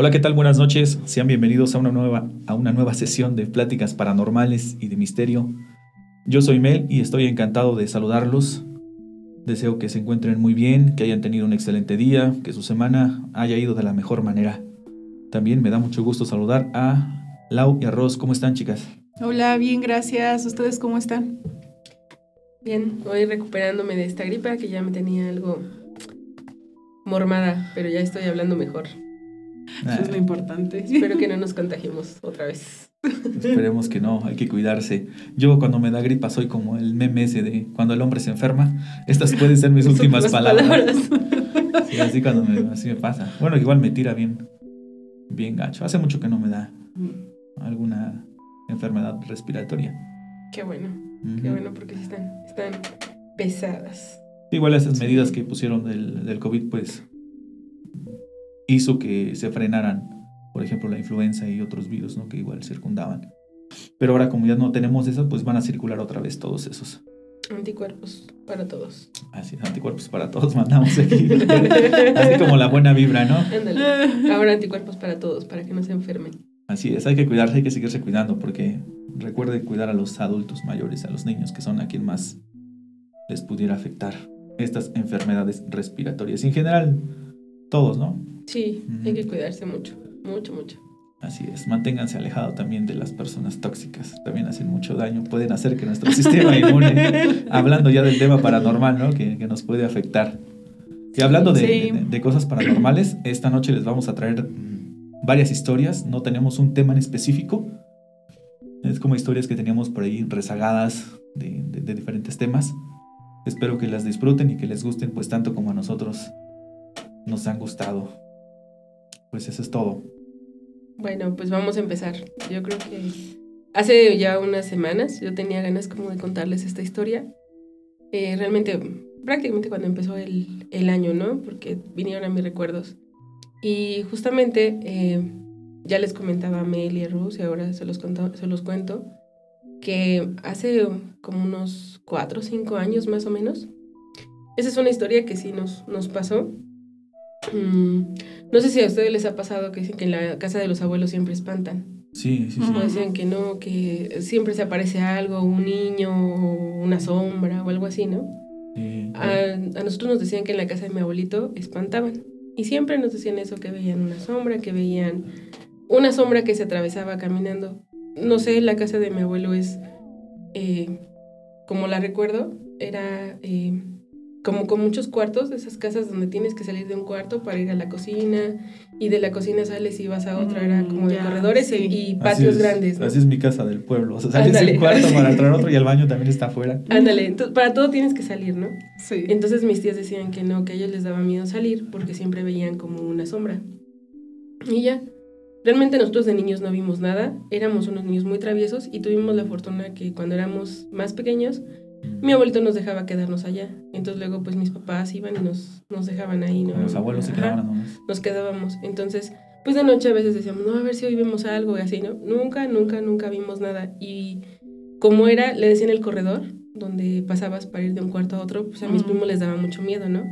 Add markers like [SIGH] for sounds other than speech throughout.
Hola, ¿qué tal? Buenas noches. Sean bienvenidos a una nueva, a una nueva sesión de pláticas paranormales y de misterio. Yo soy Mel y estoy encantado de saludarlos. Deseo que se encuentren muy bien, que hayan tenido un excelente día, que su semana haya ido de la mejor manera. También me da mucho gusto saludar a Lau y a Ros. ¿Cómo están, chicas? Hola, bien, gracias. ¿Ustedes cómo están? Bien, hoy recuperándome de esta gripa que ya me tenía algo mormada, pero ya estoy hablando mejor. Eso es lo importante. Espero que no nos contagiemos otra vez. Esperemos que no, hay que cuidarse. Yo cuando me da gripa soy como el meme ese de cuando el hombre se enferma. Estas pueden ser mis últimas palabras. Sí, así cuando me, así me pasa. Bueno, igual me tira bien, bien gacho. Hace mucho que no me da alguna enfermedad respiratoria. Qué bueno, qué bueno porque están, están pesadas. Igual esas medidas que pusieron del, del COVID, pues hizo que se frenaran, por ejemplo, la influenza y otros virus, ¿no? Que igual circundaban. Pero ahora como ya no tenemos eso, pues van a circular otra vez todos esos. Anticuerpos para todos. Así es, anticuerpos para todos [LAUGHS] mandamos aquí. Así como la buena vibra, ¿no? Ándale. Ahora anticuerpos para todos, para que no se enfermen. Así es, hay que cuidarse, hay que seguirse cuidando, porque recuerde cuidar a los adultos mayores, a los niños, que son a quien más les pudiera afectar estas enfermedades respiratorias. En general, todos, ¿no? Sí, hay que cuidarse mucho, mucho, mucho. Así es, manténganse alejados también de las personas tóxicas, también hacen mucho daño, pueden hacer que nuestro [LAUGHS] sistema inmune, hablando ya del tema paranormal, ¿no? Que, que nos puede afectar. Y hablando de, sí. de, de, cosas paranormales, esta noche les vamos a traer varias historias, no tenemos un tema en específico, es como historias que teníamos por ahí rezagadas de, de diferentes temas. Espero que las disfruten y que les gusten pues tanto como a nosotros nos han gustado. Pues eso es todo. Bueno, pues vamos a empezar. Yo creo que hace ya unas semanas yo tenía ganas como de contarles esta historia. Eh, realmente, prácticamente cuando empezó el, el, año, ¿no? Porque vinieron a mis recuerdos. Y justamente, eh, ya les comentaba a Mel y a Rose, y ahora se los, conto, se los cuento, que hace como unos cuatro o cinco años más o menos, esa es una historia que sí nos, nos pasó. Mm, no sé si a ustedes les ha pasado que dicen que en la casa de los abuelos siempre espantan. Sí, sí, sí. O decían que no, que siempre se aparece algo, un niño, una sombra o algo así, ¿no? Sí, a, a, nosotros nos decían que en la casa de mi abuelito espantaban. Y siempre nos decían eso, que veían una sombra, que veían una sombra que se atravesaba caminando. No sé, la casa de mi abuelo es, eh, como la recuerdo, era... Eh, como con muchos cuartos, esas casas donde tienes que salir de un cuarto para ir a la cocina y de la cocina sales y vas a otra, era como de ya, corredores sí. y patios es, grandes. ¿no? Así es mi casa del pueblo, o sea, sales de un cuarto para [LAUGHS] entrar a otro y el baño también está afuera. Ándale, entonces, para todo tienes que salir, ¿no? Sí. Entonces mis tías decían que no, que a ellos les daba miedo salir porque siempre veían como una sombra. Y ya, realmente nosotros de niños no vimos nada, éramos unos niños muy traviesos y tuvimos la fortuna que cuando éramos más pequeños, mi abuelito nos dejaba quedarnos allá. Entonces luego pues mis papás iban y nos, nos dejaban ahí, ¿no? Los abuelos se quedaban nomás. Nos quedábamos. Entonces, pues de noche a veces decíamos, no, a ver si hoy vemos algo y así, ¿no? Nunca, nunca, nunca vimos nada. Y como era, le decían el corredor, donde pasabas para ir de un cuarto a otro, pues a mis primos les daba mucho miedo, ¿no?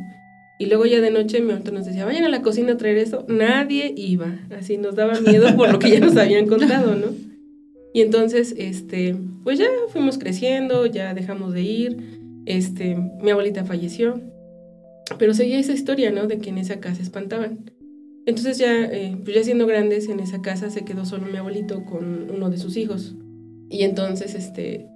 Y luego ya de noche mi abuelito nos decía, vayan a la cocina a traer esto. Nadie iba. Así nos daba miedo por lo que ya nos habían contado, ¿no? Y entonces, este, pues ya fuimos creciendo, ya dejamos de ir. Este, mi abuelita falleció. Pero seguía esa historia, ¿no? De que en esa casa espantaban. Entonces ya, eh, pues ya siendo grandes, en esa casa se quedó solo mi abuelito con uno de sus hijos. Y entonces, este,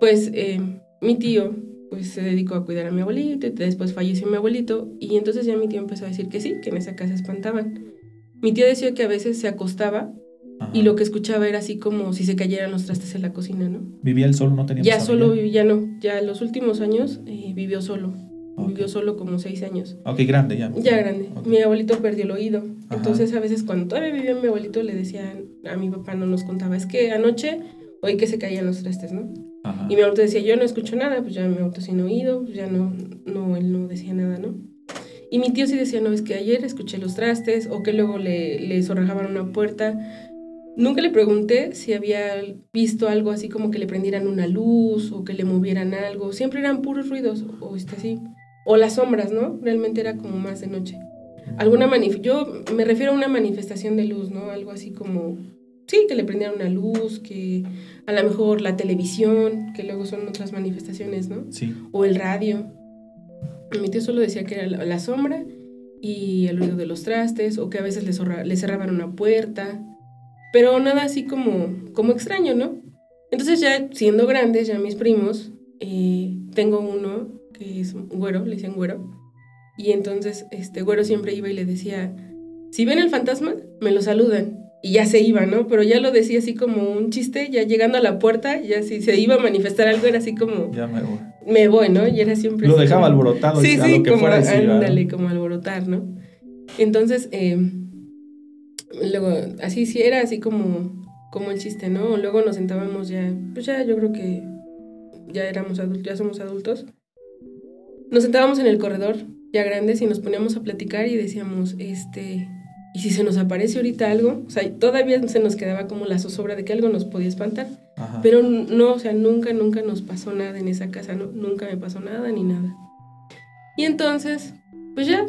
pues eh, mi tío, pues se dedicó a cuidar a mi abuelito, después falleció mi abuelito, y entonces ya mi tío empezó a decir que sí, que en esa casa espantaban. Mi tío decía que a veces se acostaba Ajá. y lo que escuchaba era así como si se cayeran los trastes en la cocina, ¿no? ¿Vivía él solo? ¿No tenía Ya solo vivía, no, ya los últimos años eh, vivió solo. Okay. Vivió solo como seis años. Ok, grande ya. Ya grande. Okay. Mi abuelito perdió el oído. Ajá. Entonces a veces cuando todavía vivía mi abuelito le decían, a mi papá no nos contaba, es que anoche oí que se caían los trastes, ¿no? Ajá. Y mi abuelito decía, yo no escucho nada, pues ya mi abuelito sin oído, pues ya no, no, él no decía nada, ¿no? Y mi tío sí decía, no, es que ayer escuché los trastes o que luego le, le zorrajaban una puerta. Nunca le pregunté si había visto algo así como que le prendieran una luz o que le movieran algo. Siempre eran puros ruidos o este así. O las sombras, ¿no? Realmente era como más de noche. alguna manif yo me refiero a una manifestación de luz, ¿no? Algo así como, sí, que le prendieron una luz, que a lo mejor la televisión, que luego son otras manifestaciones, ¿no? Sí. O el radio. Mi tío solo decía que era la, sombra y el ruido de los trastes, o que a veces le, le cerraban una puerta, pero nada así como, como extraño, ¿no? Entonces ya siendo grandes, ya mis primos, eh, tengo uno que es güero, le decían güero, y entonces este güero siempre iba y le decía, si ven el fantasma, me lo saludan. Y ya se iba, ¿no? Pero ya lo decía así como un chiste, ya llegando a la puerta, ya si se iba a manifestar algo, era así como... Ya me voy. Me voy, ¿no? Y era siempre... Lo dejaba alborotado. Sí, sí, como, ándale, como alborotar, ¿no? Entonces, eh, luego, así sí, era así como como el chiste, ¿no? Luego nos sentábamos ya, pues ya yo creo que ya éramos adultos, ya somos adultos. Nos sentábamos en el corredor, ya grandes, y nos poníamos a platicar y decíamos, este, ¿y si se nos aparece ahorita algo? O sea, todavía se nos quedaba como la zozobra de que algo nos podía espantar. Pero no, o sea, nunca, nunca nos pasó nada en esa casa, ¿no? Nunca me pasó nada ni nada. Y entonces, pues ya,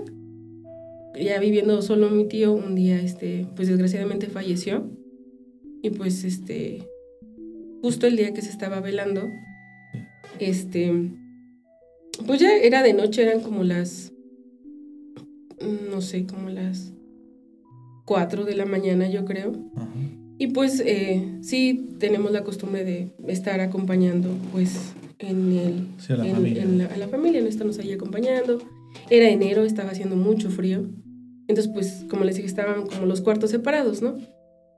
ya viviendo solo mi tío, un día, este, pues desgraciadamente falleció. Y pues este, justo el día que se estaba velando, este, pues ya era de noche, eran como las, no sé, como las 4 de la mañana yo creo. Y pues eh, sí tenemos la costumbre de estar acompañando pues en el, a, la familia. En la, a la familia, no estamos ahí acompañando. Era enero, estaba haciendo mucho frío. Entonces pues como les dije, estaban como los cuartos separados, ¿no?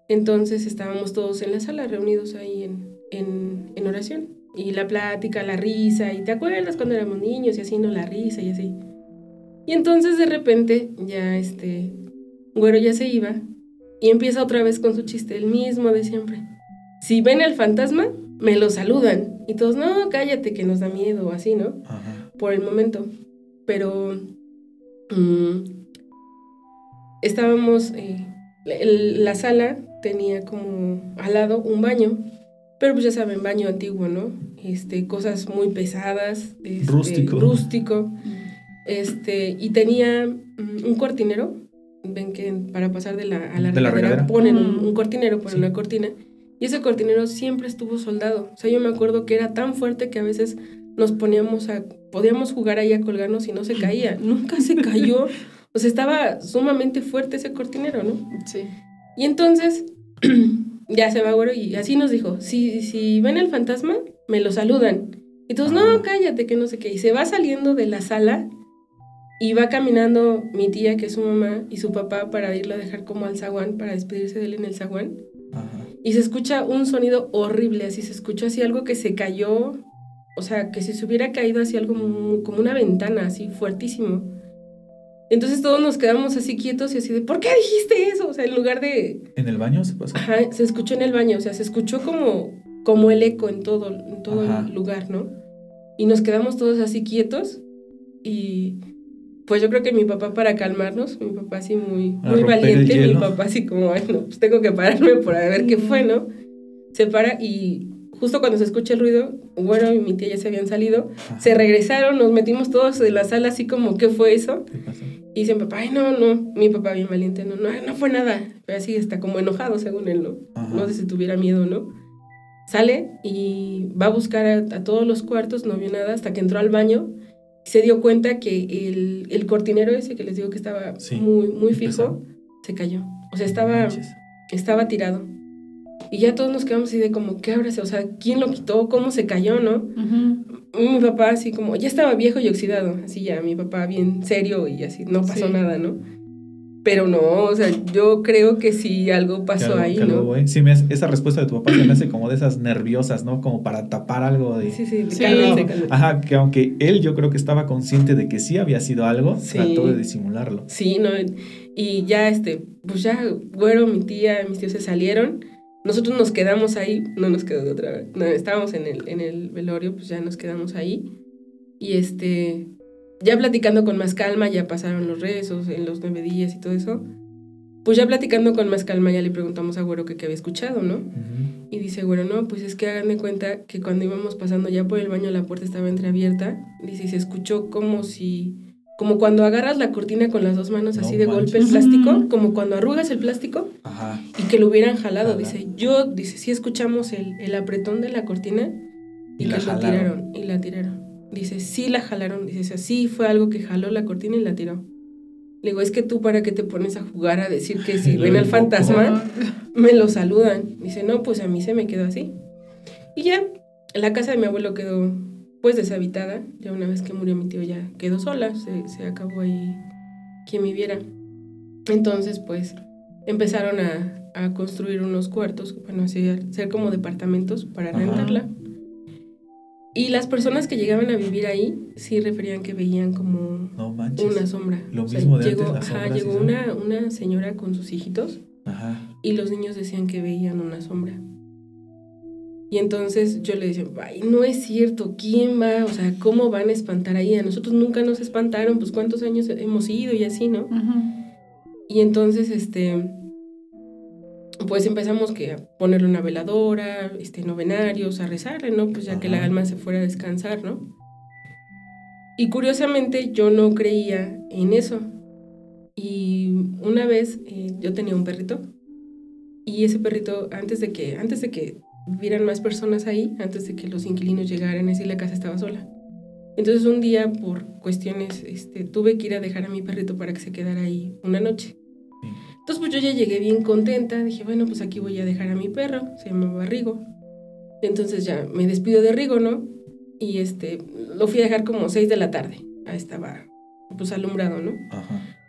Entonces estábamos todos en la sala reunidos ahí en, en, oración. Y la plática, la risa, y te acuerdas cuando éramos niños y así, ¿no? La risa y así. Y entonces de repente ya este güero ya se iba y empieza otra vez con su chiste, el mismo de siempre. Si ven el fantasma, me lo saludan. Y todos, no, cállate que nos da miedo o así, ¿no? Por el momento. Pero mm, estábamos, eh, la sala tenía como al lado un baño, pero pues ya saben, baño antiguo, ¿no? Este, cosas muy pesadas, este, rústico. rústico. Este, y tenía mm, un cortinero, ven que para pasar de la, a la, regadera, ponen un, cortinero, ponen una cortina, y ese cortinero siempre estuvo soldado. O sea, yo me acuerdo que era tan fuerte que a veces nos poníamos a, podíamos jugar ahí a colgarnos y no se caía. Nunca se cayó. O sea, estaba sumamente fuerte ese cortinero, ¿no? Sí. Y entonces [CLEARS THROAT] ya se va güero y así nos dijo, si, si ven el fantasma, me lo saludan. Y todos, no, cállate, que no sé qué. Y se va saliendo de la sala y va caminando mi tía, que es su mamá, y su papá para irlo a dejar como al zaguán, para despedirse de él en el zaguán. Y se escucha un sonido horrible, así se escuchó así algo que se cayó, o sea, que si se hubiera caído así algo como una ventana, así fuertísimo. Entonces todos nos quedamos así quietos y así de, ¿por qué dijiste eso? O sea, en lugar de... ¿En el baño se pasó? Ajá, se escuchó en el baño, o sea, se escuchó como, como el eco en todo, en todo el lugar, ¿no? Y nos quedamos todos así quietos y pues yo creo que mi papá para calmarnos, mi papá así muy, muy valiente, mi papá así como, bueno, pues tengo que pararme por ver qué fue, ¿no? Se para y justo cuando se escucha el ruido, bueno, y mi tía ya se habían salido, se regresaron, nos metimos todos en la sala así como, ¿qué fue eso? ¿Qué pasó? Y dice mi papá, ay, no, no, mi papá bien valiente, no, no, no fue nada. Pero así está como enojado según él, ¿no? No sé si tuviera miedo, ¿no? Sale y va a buscar a, todos los cuartos, no vio nada, hasta que entró al baño se dio cuenta que el, el cortinero ese que les digo que estaba muy, muy fijo, se cayó. O sea, estaba, estaba tirado. Y ya todos nos quedamos así de como, ¿qué habrá O sea, ¿quién lo quitó? ¿Cómo se cayó, no? Mi papá así como, ya estaba viejo y oxidado, así ya, mi papá bien serio y así, no pasó nada, ¿no? Pero no, o sea, yo creo que sí algo pasó ahí, ¿no? sí, me esa respuesta de tu papá se me hace como de esas nerviosas, ¿no? Como para tapar algo de... Sí, sí, sí. Ajá, que aunque él yo creo que estaba consciente de que sí había sido algo, trató de disimularlo. Sí, no, y ya este, pues ya, güero, mi tía, mis tíos se salieron nosotros nos quedamos ahí, no nos quedó de otra vez. No, estábamos en el, en el velorio, pues ya nos quedamos ahí. Y este, ya platicando con más calma, ya pasaron los rezos en los nueve días y todo eso. Pues ya platicando con más calma, ya le preguntamos a Güero que qué había escuchado, ¿no? Y dice, Güero, no, pues es que hagan de cuenta que cuando íbamos pasando ya por el baño, la puerta estaba entreabierta. Dice, y se escuchó como si como cuando agarras la cortina con las dos manos así de golpe el plástico, como cuando arrugas el plástico y que lo hubieran jalado. Dice, yo, dice, sí escuchamos el, el apretón de la cortina y, que la tiraron y la tiraron. Dice, sí la jalaron. Dice, sí fue algo que jaló la cortina y la tiró. Le digo, es que tú para qué te pones a jugar a decir que si [LAUGHS] ven al fantasma, me lo saludan. Dice, no, pues a mí se me quedó así. Y ya, la casa de mi abuelo quedó pues deshabitada. Ya una vez que murió mi tío ya quedó sola, se, se acabó ahí quien viviera. Entonces, pues empezaron a, a construir unos cuartos, bueno, ser, ser como departamentos para rentarla. Y las personas que llegaban a vivir ahí sí referían que veían como una sombra. Lo mismo de llegó, ajá, llegó una, una señora con sus hijitos ajá. y los niños decían que veían una sombra. Y entonces yo le decía, ay, no es cierto, ¿quién va? O sea, ¿cómo van a espantar ahí? A nosotros nunca nos espantaron, pues cuántos años hemos ido y así, ¿no? Y entonces, este, pues empezamos que a ponerle una veladora, este, novenarios, a rezarle, ¿no? Pues ya que la alma se fuera a descansar, ¿no? Y curiosamente yo no creía en eso. Y una vez eh, yo tenía un perrito y ese perrito, antes de que, antes de que vivieran más personas ahí, antes de que los inquilinos llegaran, así la casa estaba sola. Entonces un día, por cuestiones, este, tuve que ir a dejar a mi perrito para que se quedara ahí una noche. Entonces pues yo ya llegué bien contenta, dije, bueno, pues aquí voy a dejar a mi perro, se llamaba Rigo. Entonces ya me despido de Rigo, ¿no? Y este, lo fui a dejar como 6 de la tarde, ahí estaba pues alumbrado, ¿no?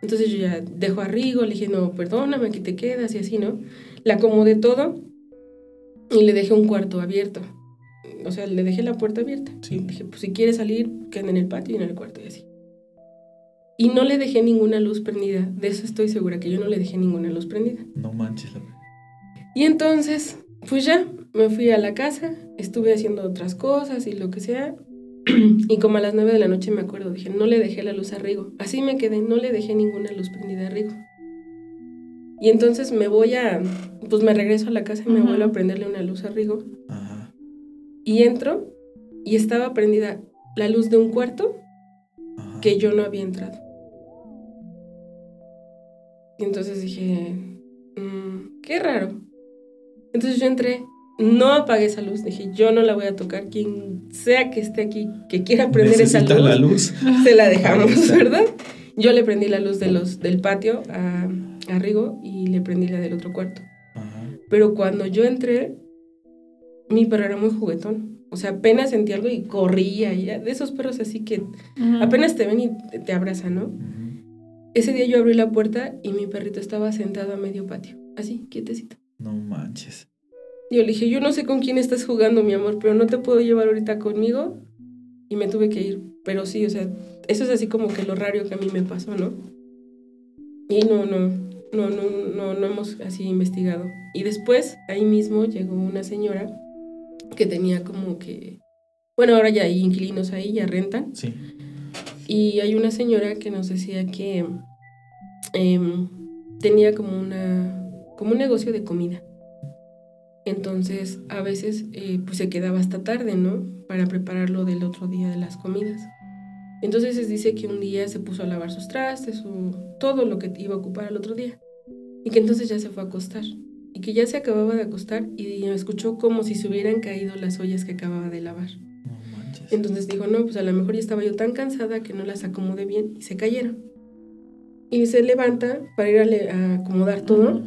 Entonces yo ya dejo a Rigo, le dije, no, perdóname, aquí te quedas y así, ¿no? La acomodé todo y le dejé un cuarto abierto. O sea, le dejé la puerta abierta. Y dije, pues si quiere salir, queden en el patio y en el cuarto y así. Y no le dejé ninguna luz prendida. De eso estoy segura, que yo no le dejé ninguna luz prendida. No manches. Y entonces, pues ya, me fui a la casa, estuve haciendo otras cosas y lo que sea. [CLEARS THROAT] y como a las nueve de la noche me acuerdo, dije, no le dejé la luz a Rigo. Así me quedé, no le dejé ninguna luz prendida a Rigo. Y entonces me voy a, pues me regreso a la casa y me vuelvo a prenderle una luz a Rigo. Ajá. Y entro y estaba prendida la luz de un cuarto que yo no había entrado. Y entonces dije, mm, qué raro. Entonces yo entré, no apagué esa luz, dije, yo no la voy a tocar, quien sea que esté aquí, que quiera prender esa luz, la luz, se la dejamos, ¿verdad? Yo le prendí la luz de los, del patio a, a Rigo y le prendí la del otro cuarto. Pero cuando yo entré, mi perro era muy juguetón. O sea, apenas sentí algo y corría. Y de esos perros así que apenas te ven y te, abrazan, ¿no? Ese día yo abrí la puerta y mi perrito estaba sentado a medio patio, así, quietecito. No manches. Yo le dije, yo no sé con quién estás jugando, mi amor, pero no te puedo llevar ahorita conmigo. Y me tuve que ir. Pero sí, o sea, eso es así como que lo raro que a mí me pasó, ¿no? Y no, no, no, no, no, no hemos así investigado. Y después, ahí mismo llegó una señora que tenía como que, bueno, ahora ya hay inquilinos ahí, ya rentan. Sí. Y hay una señora que nos decía que em, tenía como, una, como un negocio de comida. Entonces, a veces eh, pues se quedaba hasta tarde, ¿no? Para prepararlo del otro día de las comidas. Entonces se dice que un día se puso a lavar sus trastes o todo lo que iba a ocupar el otro día. Y que entonces ya se fue a acostar. Y que ya se acababa de acostar y escuchó como si se hubieran caído las ollas que acababa de lavar. Entonces dijo, no, pues a lo mejor ya estaba yo tan cansada que no las acomodé bien y se cayeron. Y se levanta para ir a, acomodar todo.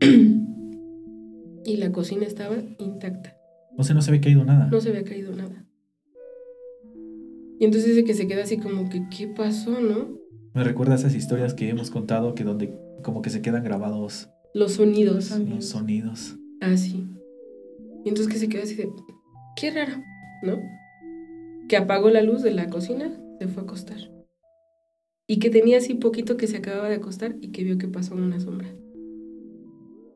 [CLEARS THROAT] y la cocina estaba intacta. O sea, no se había caído nada. No se había caído nada. Y entonces dice que se queda así como que, ¿qué pasó, no? Me recuerda esas historias que hemos contado que donde como que se quedan grabados. Los sonidos. Los sonidos. Ah, sí. Y entonces que se queda así de, qué raro, ¿no? que apagó la luz de la cocina, se fue a acostar. Y que tenía así poquito que se acababa de acostar y que vio que pasó una sombra.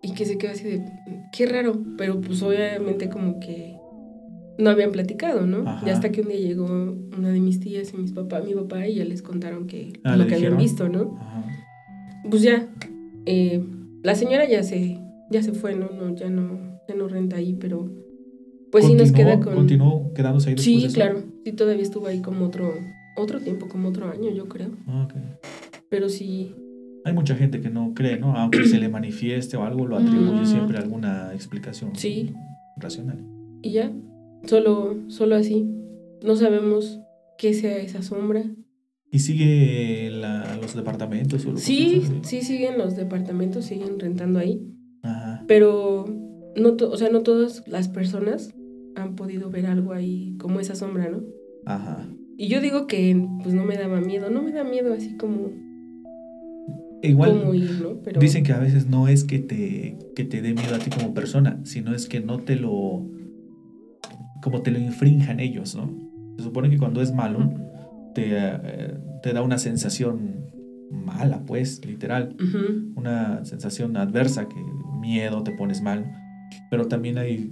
Y que se quedó así de, qué raro, pero pues obviamente como que no habían platicado, ¿no? Ya hasta que un día llegó una de mis tías y mis papá, mi papá y ya les contaron que ah, lo que habían visto, ¿no? Pues ya, eh, la señora ya se, ya se fue, ¿no? no ya no, ya no renta ahí, pero pues sí nos queda con... ¿Continuó quedándose ahí después Sí, claro. Sí, todavía estuvo ahí como otro, otro tiempo, como otro año, yo creo. Ah, ok. Pero sí. Hay mucha gente que no cree, ¿no? Aunque se le manifieste o algo, lo atribuye siempre a alguna explicación sí. racional. Y ya, solo, solo así. No sabemos qué sea esa sombra. ¿Y sigue los departamentos? O sí, sí siguen los departamentos, siguen rentando ahí. Ajá. Pero no, o sea, no todas las personas han podido ver algo ahí como esa sombra, ¿no? Ajá. Y yo digo que pues no me daba miedo, no me da miedo así como Igual dicen que a veces no es que te, que te dé miedo a ti como persona, sino es que no te lo como te lo infrinjan ellos, ¿no? Se supone que cuando es malo te, eh, te da una sensación mala, pues, literal, una sensación adversa que miedo, te pones mal, pero también hay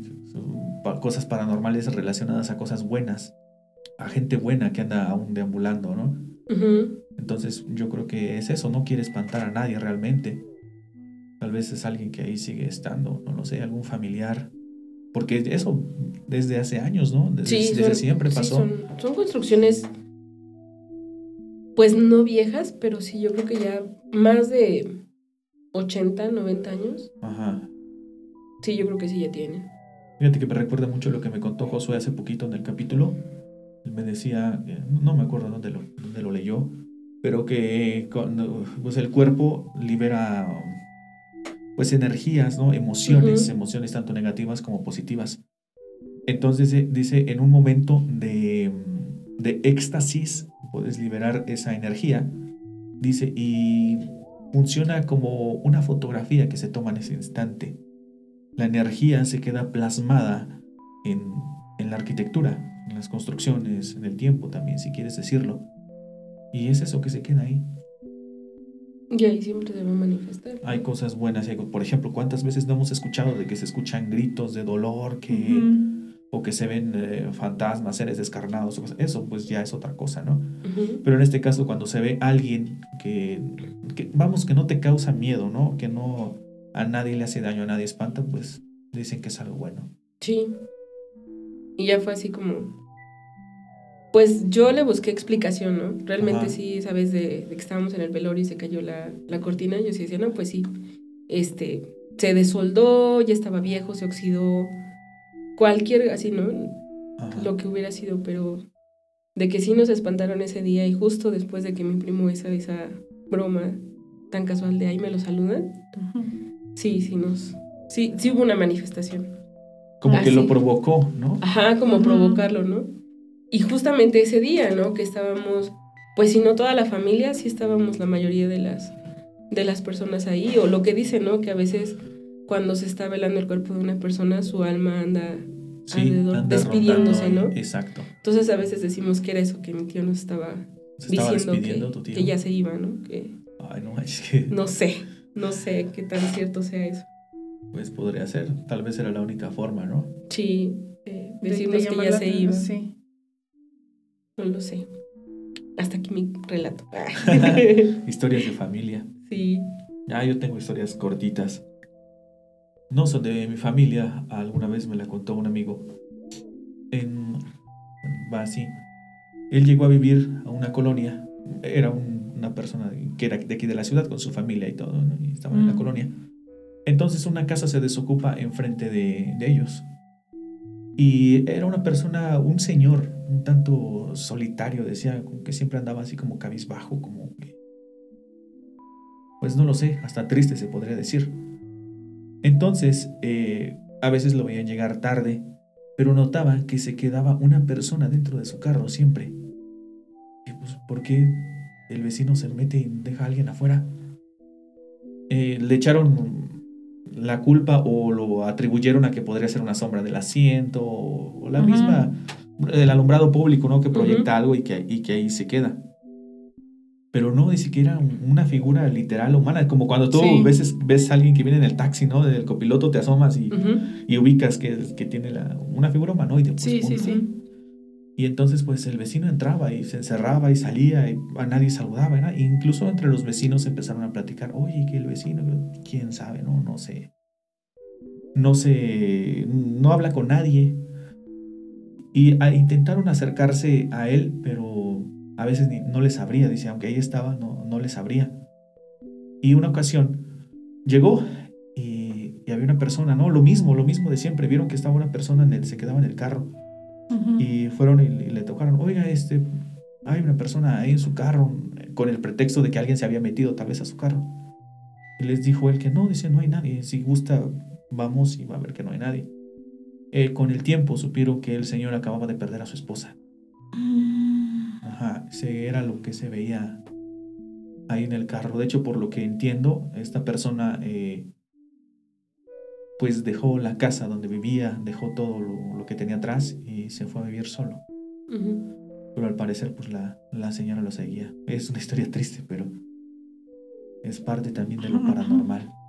cosas paranormales relacionadas a cosas buenas, a gente buena que anda aún deambulando, ¿no? Entonces yo creo que es eso, no quiere espantar a nadie realmente. Tal vez es alguien que ahí sigue estando, no lo sé, algún familiar. Porque eso desde hace años, ¿no? Desde, siempre pasó. son, son, construcciones, pues no viejas, pero sí yo creo que ya más de 80, 90 años. Ajá. Sí, yo creo que sí ya tienen. Fíjate que me recuerda mucho lo que me contó Josué hace poquito en el capítulo. Él me decía, no me acuerdo dónde lo, dónde lo leyó, pero que cuando, pues el cuerpo libera pues energías, ¿no? Emociones, emociones tanto negativas como positivas. Entonces dice, en un momento de, de éxtasis puedes liberar esa energía, dice, y funciona como una fotografía que se toma en ese instante. La energía se queda plasmada en, en la arquitectura, en las construcciones, en el tiempo también, si quieres decirlo. Y es eso que se queda ahí. Y ahí siempre se va a manifestar. Hay cosas buenas. Por ejemplo, ¿cuántas veces no hemos escuchado de que se escuchan gritos de dolor que, o que se ven eh, fantasmas, seres descarnados? Eso pues ya es otra cosa, ¿no? Pero en este caso, cuando se ve alguien que, que, vamos, que no te causa miedo, ¿no? Que no a nadie le hace daño, a nadie espanta, pues dicen que es algo bueno. Sí. Y ya fue así como, pues yo le busqué explicación, ¿no? Realmente sí, sabes, de, que estábamos en el velorio y se cayó la, cortina, yo sí decía, no, pues sí, este, se desoldó, ya estaba viejo, se oxidó, cualquier, así, ¿no? Lo que hubiera sido, pero de que sí nos espantaron ese día y justo después de que mi primo esa, esa broma tan casual de ahí me lo saludan, sí, sí nos, sí, sí hubo una manifestación. Como que lo provocó, ¿no? Ajá, como provocarlo, ¿no? Y justamente ese día, ¿no? Que estábamos, pues si no toda la familia, sí estábamos la mayoría de las, de las personas ahí. O lo que dice, ¿no? Que a veces cuando se está velando el cuerpo de una persona, su alma anda alrededor, despidiéndose, ¿no? Exacto. Entonces a veces decimos que era eso, que mi tío nos estaba, diciendo que, que, ya se iba, ¿no? Que, Ay, no, es que... No sé, no sé qué tan cierto sea eso. Pues podría ser, tal vez era la única forma, ¿no? Sí, eh, decimos que ya se iba. Sí. No lo sé. Hasta aquí mi relato. [LAUGHS] [LAUGHS] historias de familia. Sí. Ya, yo tengo historias cortitas. No son de mi familia. Alguna vez me la contó un amigo. En. Va así. Él llegó a vivir a una colonia. Era una persona que era de aquí de la ciudad con su familia y todo. Y estaban en la mm. colonia. Entonces una casa se desocupa enfrente de, de ellos. Y era una persona, un señor, un tanto solitario, decía, que siempre andaba así como cabizbajo, como que... Pues no lo sé, hasta triste se podría decir. Entonces, eh, a veces lo veían llegar tarde, pero notaba que se quedaba una persona dentro de su carro siempre. Y pues, ¿por qué el vecino se mete y deja a alguien afuera? Eh, le echaron la culpa o lo atribuyeron a que podría ser una sombra del asiento o, la misma, el alumbrado público, ¿no? Que proyecta algo y que, y que ahí se queda. Pero no, ni siquiera una figura literal humana, como cuando tú ves, ves a alguien que viene en el taxi, ¿no? Del copiloto te asomas y, y ubicas que, que tiene la, una figura humanoide. Pues, sí, sí, sí. Y entonces pues el vecino entraba y se encerraba y salía y a nadie saludaba. ¿no? incluso entre los vecinos empezaron a platicar, oye, que el vecino, quién sabe, no, no sé. No sé, no habla con nadie. Y intentaron acercarse a él, pero a veces ni, no les abría, dice, aunque ahí estaba, no, no les abría. Y una ocasión llegó y, había una persona, ¿no? Lo mismo, lo mismo de siempre. Vieron que estaba una persona, en el, se quedaba en el carro. Y fueron y, le tocaron, oiga, este, hay una persona ahí en su carro, con el pretexto de que alguien se había metido tal vez a su carro. Y les dijo él que no, dice, no hay nadie. Si gusta, vamos y va a ver que no hay nadie. Eh, con el tiempo supieron que el señor acababa de perder a su esposa. Mm. Ajá, ese era lo que se veía ahí en el carro. De hecho, por lo que entiendo, esta persona eh, pues dejó la casa donde vivía, dejó todo lo, que tenía atrás y se fue a vivir solo. Pero al parecer, pues la, la, señora lo seguía. Es una historia [LAUGHS] triste, pero es parte también de lo paranormal. [LAUGHS]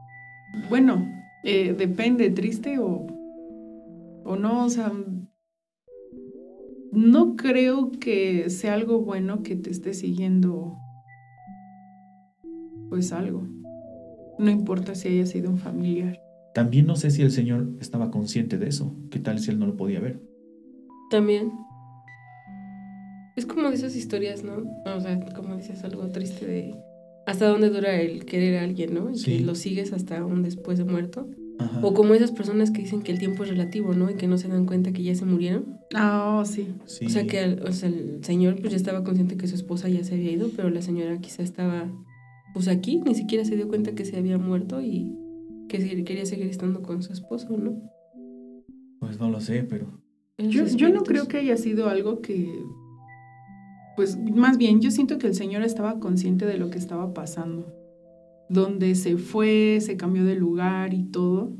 Bueno, eh, depende, triste o, o no, o sea, no creo que sea algo bueno que te esté siguiendo pues algo. No importa si haya sido un familiar. También no sé si el Señor estaba consciente de eso. ¿Qué tal si él no lo podía ver? También. Es como de esas historias, ¿no? O sea, como dices, algo triste de hasta dónde dura el querer a alguien, ¿no? Y que lo sigues hasta aún después de muerto. O como esas personas que dicen que el tiempo es relativo, ¿no? Y que no se dan cuenta que ya se murieron. Ah, oh, sí. O sea, que el, o sea, el señor pues ya estaba consciente que su esposa ya se había ido, pero la señora quizá estaba pues aquí ni siquiera se dio cuenta que se había muerto y que quería seguir estando con su esposo, ¿no? Pues no lo sé, pero... Yo, yo no creo que haya sido algo que... Pues más bien, yo siento que el Señor estaba consciente de lo que estaba pasando. Donde se fue, se cambió de lugar y todo.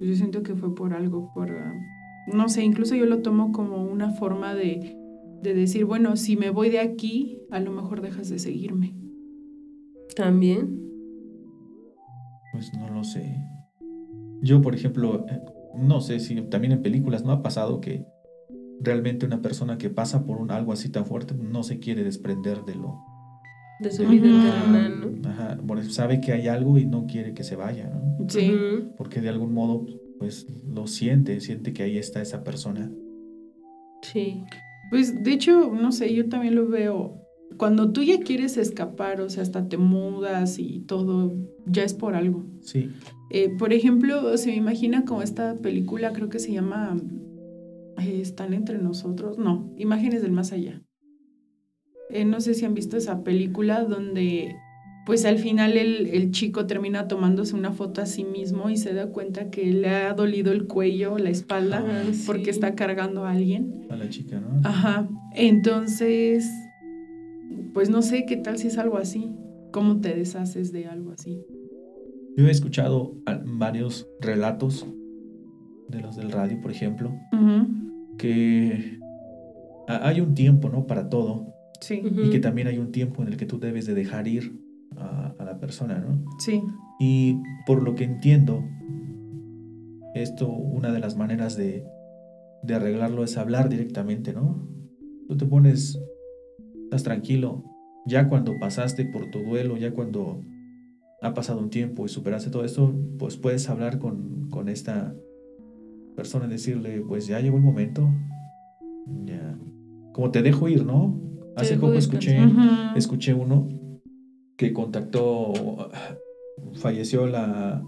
Yo siento que fue por algo, por... no sé, incluso yo lo tomo como una forma de, de decir, bueno, si me voy de aquí, a lo mejor dejas de seguirme. También. Pues no lo sé. Yo, por ejemplo, eh, no sé si también en películas no ha pasado que realmente una persona que pasa por un, algo así tan fuerte no se quiere desprender de lo... De su vida ¿no? Ajá, sabe que hay algo y no quiere que se vaya, ¿no? Sí. Porque de algún modo, pues lo siente, siente que ahí está esa persona. Sí. Pues de hecho, no sé, yo también lo veo cuando tú ya quieres escapar, o sea, hasta te mudas y todo, ya es por algo. Sí. Eh, por ejemplo, se me imagina como esta película, creo que se llama eh, Están entre nosotros. No, Imágenes del Más Allá. Eh, no sé si han visto esa película donde, pues al final el, el, chico termina tomándose una foto a sí mismo y se da cuenta que le ha dolido el cuello, la espalda, ah, porque está cargando a alguien. A la chica, ¿no? Ajá. Entonces pues no sé qué tal si es algo así. ¿Cómo te deshaces de algo así? Yo he escuchado varios relatos de los del radio, por ejemplo, que hay un tiempo, ¿no? Para todo. Sí. Y que también hay un tiempo en el que tú debes de dejar ir a, la persona, ¿no? Sí. Y por lo que entiendo, esto, una de las maneras de, de arreglarlo es hablar directamente, ¿no? Tú te pones estás tranquilo. Ya cuando pasaste por tu duelo, ya cuando ha pasado un tiempo y superaste todo esto, pues puedes hablar con, con esta persona y decirle, pues ya llegó el momento. Ya. Como te dejo ir, ¿no? Hace poco escuché, escuché uno que contactó, falleció la,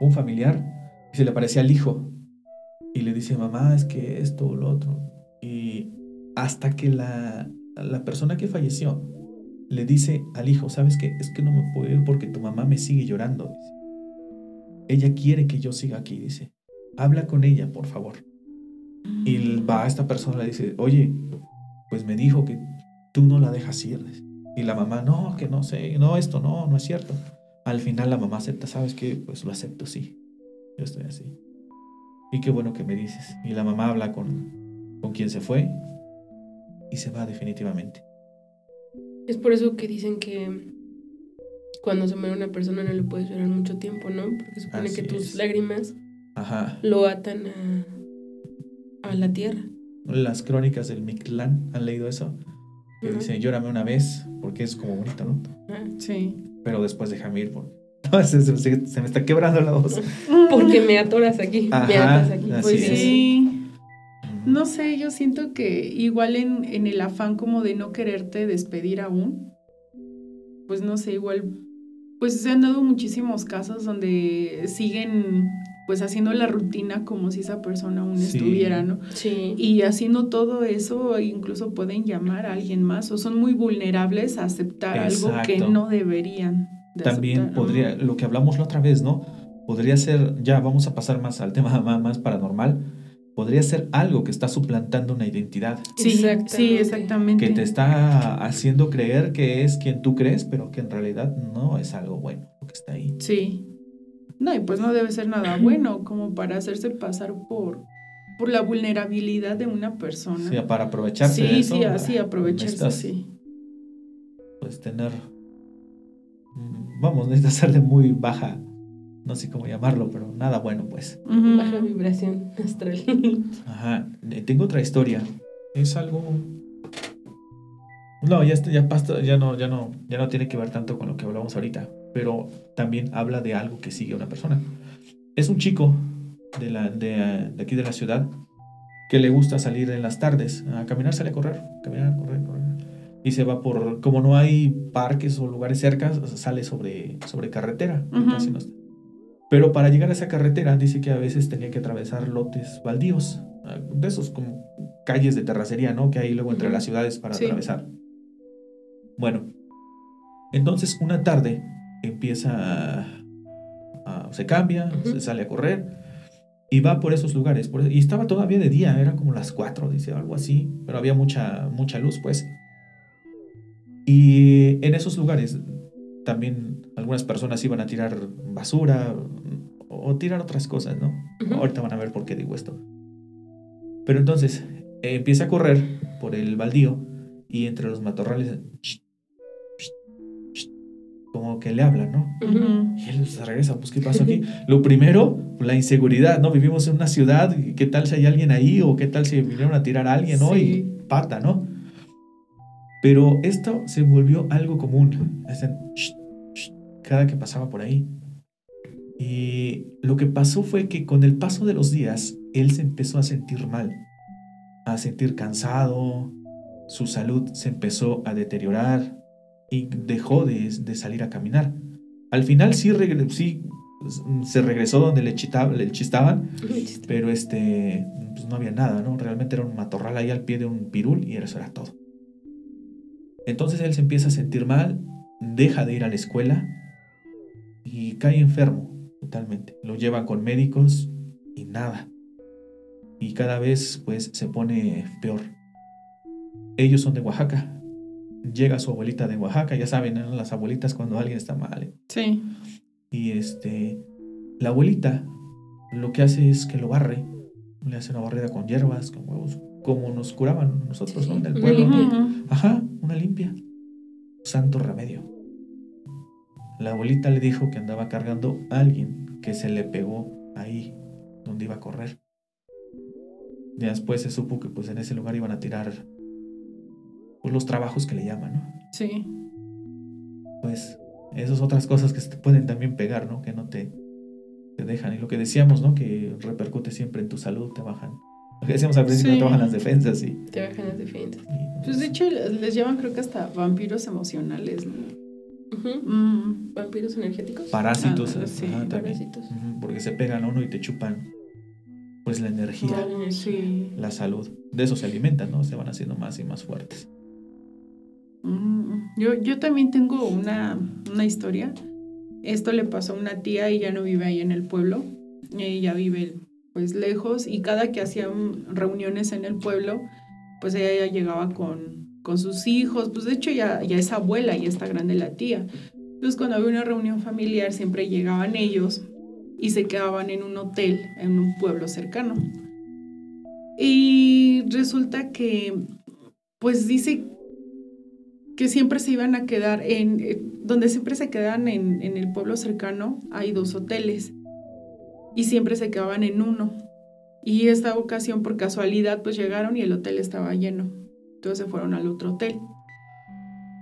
un familiar y se le aparecía al hijo y le dice, mamá, es que esto o lo otro. Y hasta que la, la persona que falleció le dice al hijo, ¿sabes qué? Es que no me puedo ir porque tu mamá me sigue llorando. Ella quiere que yo siga aquí, dice. Habla con ella, por favor. Y va a esta persona le dice, oye, pues me dijo que tú no la dejas ir. Y la mamá, no, que no sé, no, esto no, no es cierto. Al final la mamá acepta, ¿sabes qué? Pues lo acepto, sí. Yo estoy así. Y qué bueno que me dices. Y la mamá habla con, con quien se fue y se va definitivamente. Es por eso que dicen que cuando se muere una persona no le puedes llorar mucho tiempo, ¿no? Porque supone que tus lágrimas lo atan a, a, la tierra. Las crónicas del Mictlán, ¿han leído eso? Que dice, llórame una vez, porque es como bonito, ¿no? Ah. Sí. Pero después déjame ir, porque [LAUGHS] se, me está quebrando la voz. [LAUGHS] porque me atoras aquí, me atas aquí. Pues sí. No sé, yo siento que igual en, en el afán como de no quererte despedir aún, pues no sé, igual, pues se han dado muchísimos casos donde siguen pues haciendo la rutina como si esa persona aún Sí. estuviera, ¿no? Sí. Y haciendo todo eso, incluso pueden llamar a alguien más o son muy vulnerables a aceptar algo que no deberían. de También aceptar. podría, lo que hablamos la otra vez, ¿no? Podría ser, ya vamos a pasar más al tema [LAUGHS] ma- más paranormal, podría ser algo que está suplantando una identidad, Sí, sí, Exactamente. exactamente. que te está haciendo creer que es quien tú crees, pero que en realidad no es algo bueno lo que está ahí. Sí. No, y pues no debe ser nada bueno como para hacerse pasar por, por la vulnerabilidad de una persona. O sea, para aprovecharse de sí, eso. sí, así aprovecharse, necesitas, sí. Pues tener, mm, vamos, necesitas ser de muy baja, no sé cómo llamarlo, pero nada bueno, pues. Baja vibración astral. [LAUGHS] Ajá, eh, tengo otra historia. Es algo. No, ya está, ya pasta, ya no, ya no, ya no tiene que ver tanto con lo que hablamos ahorita. Pero también habla de algo que sigue a una persona. Es un chico de la, de, de aquí de la ciudad que le gusta salir en las tardes a caminar, sale a correr, caminar, correr, correr. Y se va por, como no hay parques o lugares cerca, sale sobre, sobre carretera. Casi no está. Pero para llegar a esa carretera dice que a veces tenía que atravesar lotes baldíos, ah, de esos como calles de terracería, ¿no? Que hay luego entre las ciudades para Sí. atravesar. Bueno, entonces una tarde empieza, a- a- se cambia, se sale a correr y va por esos lugares. por- y estaba todavía de día, era como las 4, dice, algo así, pero había mucha, mucha luz, pues. Y en esos lugares también algunas personas iban a tirar basura o tirar otras cosas, ¿no? Ujú. Ahorita van a ver por qué digo esto. Pero entonces eh, empieza a correr por el baldío y entre los matorrales, "Ch, ch, ch", como que le hablan, ¿no? Ujú. Y él se regresa, pues, ¿qué pasó aquí? Lo primero, la inseguridad, ¿no? Vivimos en una ciudad, ¿qué tal si hay alguien ahí? ¿O qué tal si vinieron a tirar a alguien, ¿no? Sí. Y pata, ¿no? Pero esto se volvió algo común. Cada que pasaba por ahí. Y lo que pasó fue que con el paso de los días, él se empezó a sentir mal, a sentir cansado, su salud se empezó a deteriorar y dejó de, de salir a caminar. Al final sí, regre- sí se regresó donde le, le chistaban, pero este, pues no había nada, ¿no? Realmente era un matorral ahí al pie de un pirul y eso era todo. Entonces él se empieza a sentir mal, deja de ir a la escuela y cae enfermo totalmente. Lo llevan con médicos y nada. Y cada vez pues se pone peor. Ellos son de Oaxaca. Llega su abuelita de Oaxaca, ya saben, ¿no? las abuelitas cuando alguien está mal. ¿eh? Sí. Y este, la abuelita lo que hace es que lo barre, le hace una barrida con hierbas, con huevos, como nos curaban nosotros, ¿no? Del una pueblo. limpia. Ajá, una limpia. Santo remedio. La abuelita le dijo que andaba cargando a alguien que se le pegó ahí donde iba a correr. Ya después se supo que pues en ese lugar iban a tirar pues, los trabajos que le llaman, ¿no? Sí. pues esas otras cosas que se te pueden también pegar, ¿no? Que no te, te dejan. Y lo que decíamos, ¿no? Que repercute siempre en tu salud, te bajan. Lo que decíamos al principio, Sí. te bajan las defensas y... Te bajan las defensas. y, Pues de hecho les les llaman creo que hasta vampiros emocionales, ¿no? Mm. Vampiros energéticos. Parásitos. Ah, sí, ajá, también. Parásitos. Ujú, Porque se pegan a uno y te chupan, pues, la energía, la energía. Sí. la salud. De eso se alimentan, ¿no? Se van haciendo más y más fuertes. Mm, Yo, yo también tengo una, una historia. Esto le pasó a una tía, ella no vive ahí en el pueblo, ella vive pues lejos y cada que hacían reuniones en el pueblo, pues ella ya llegaba con, con sus hijos, pues de hecho ya, ya es abuela, ya está grande la tía. Entonces cuando había una reunión familiar siempre llegaban ellos y se quedaban en un hotel en un pueblo cercano. Y resulta que, pues dice que siempre se iban a quedar en, eh, donde siempre se quedan en, en el pueblo cercano, hay dos hoteles y siempre se quedaban en uno. Y esta ocasión, por casualidad, pues llegaron y el hotel estaba lleno. Entonces se fueron al otro hotel.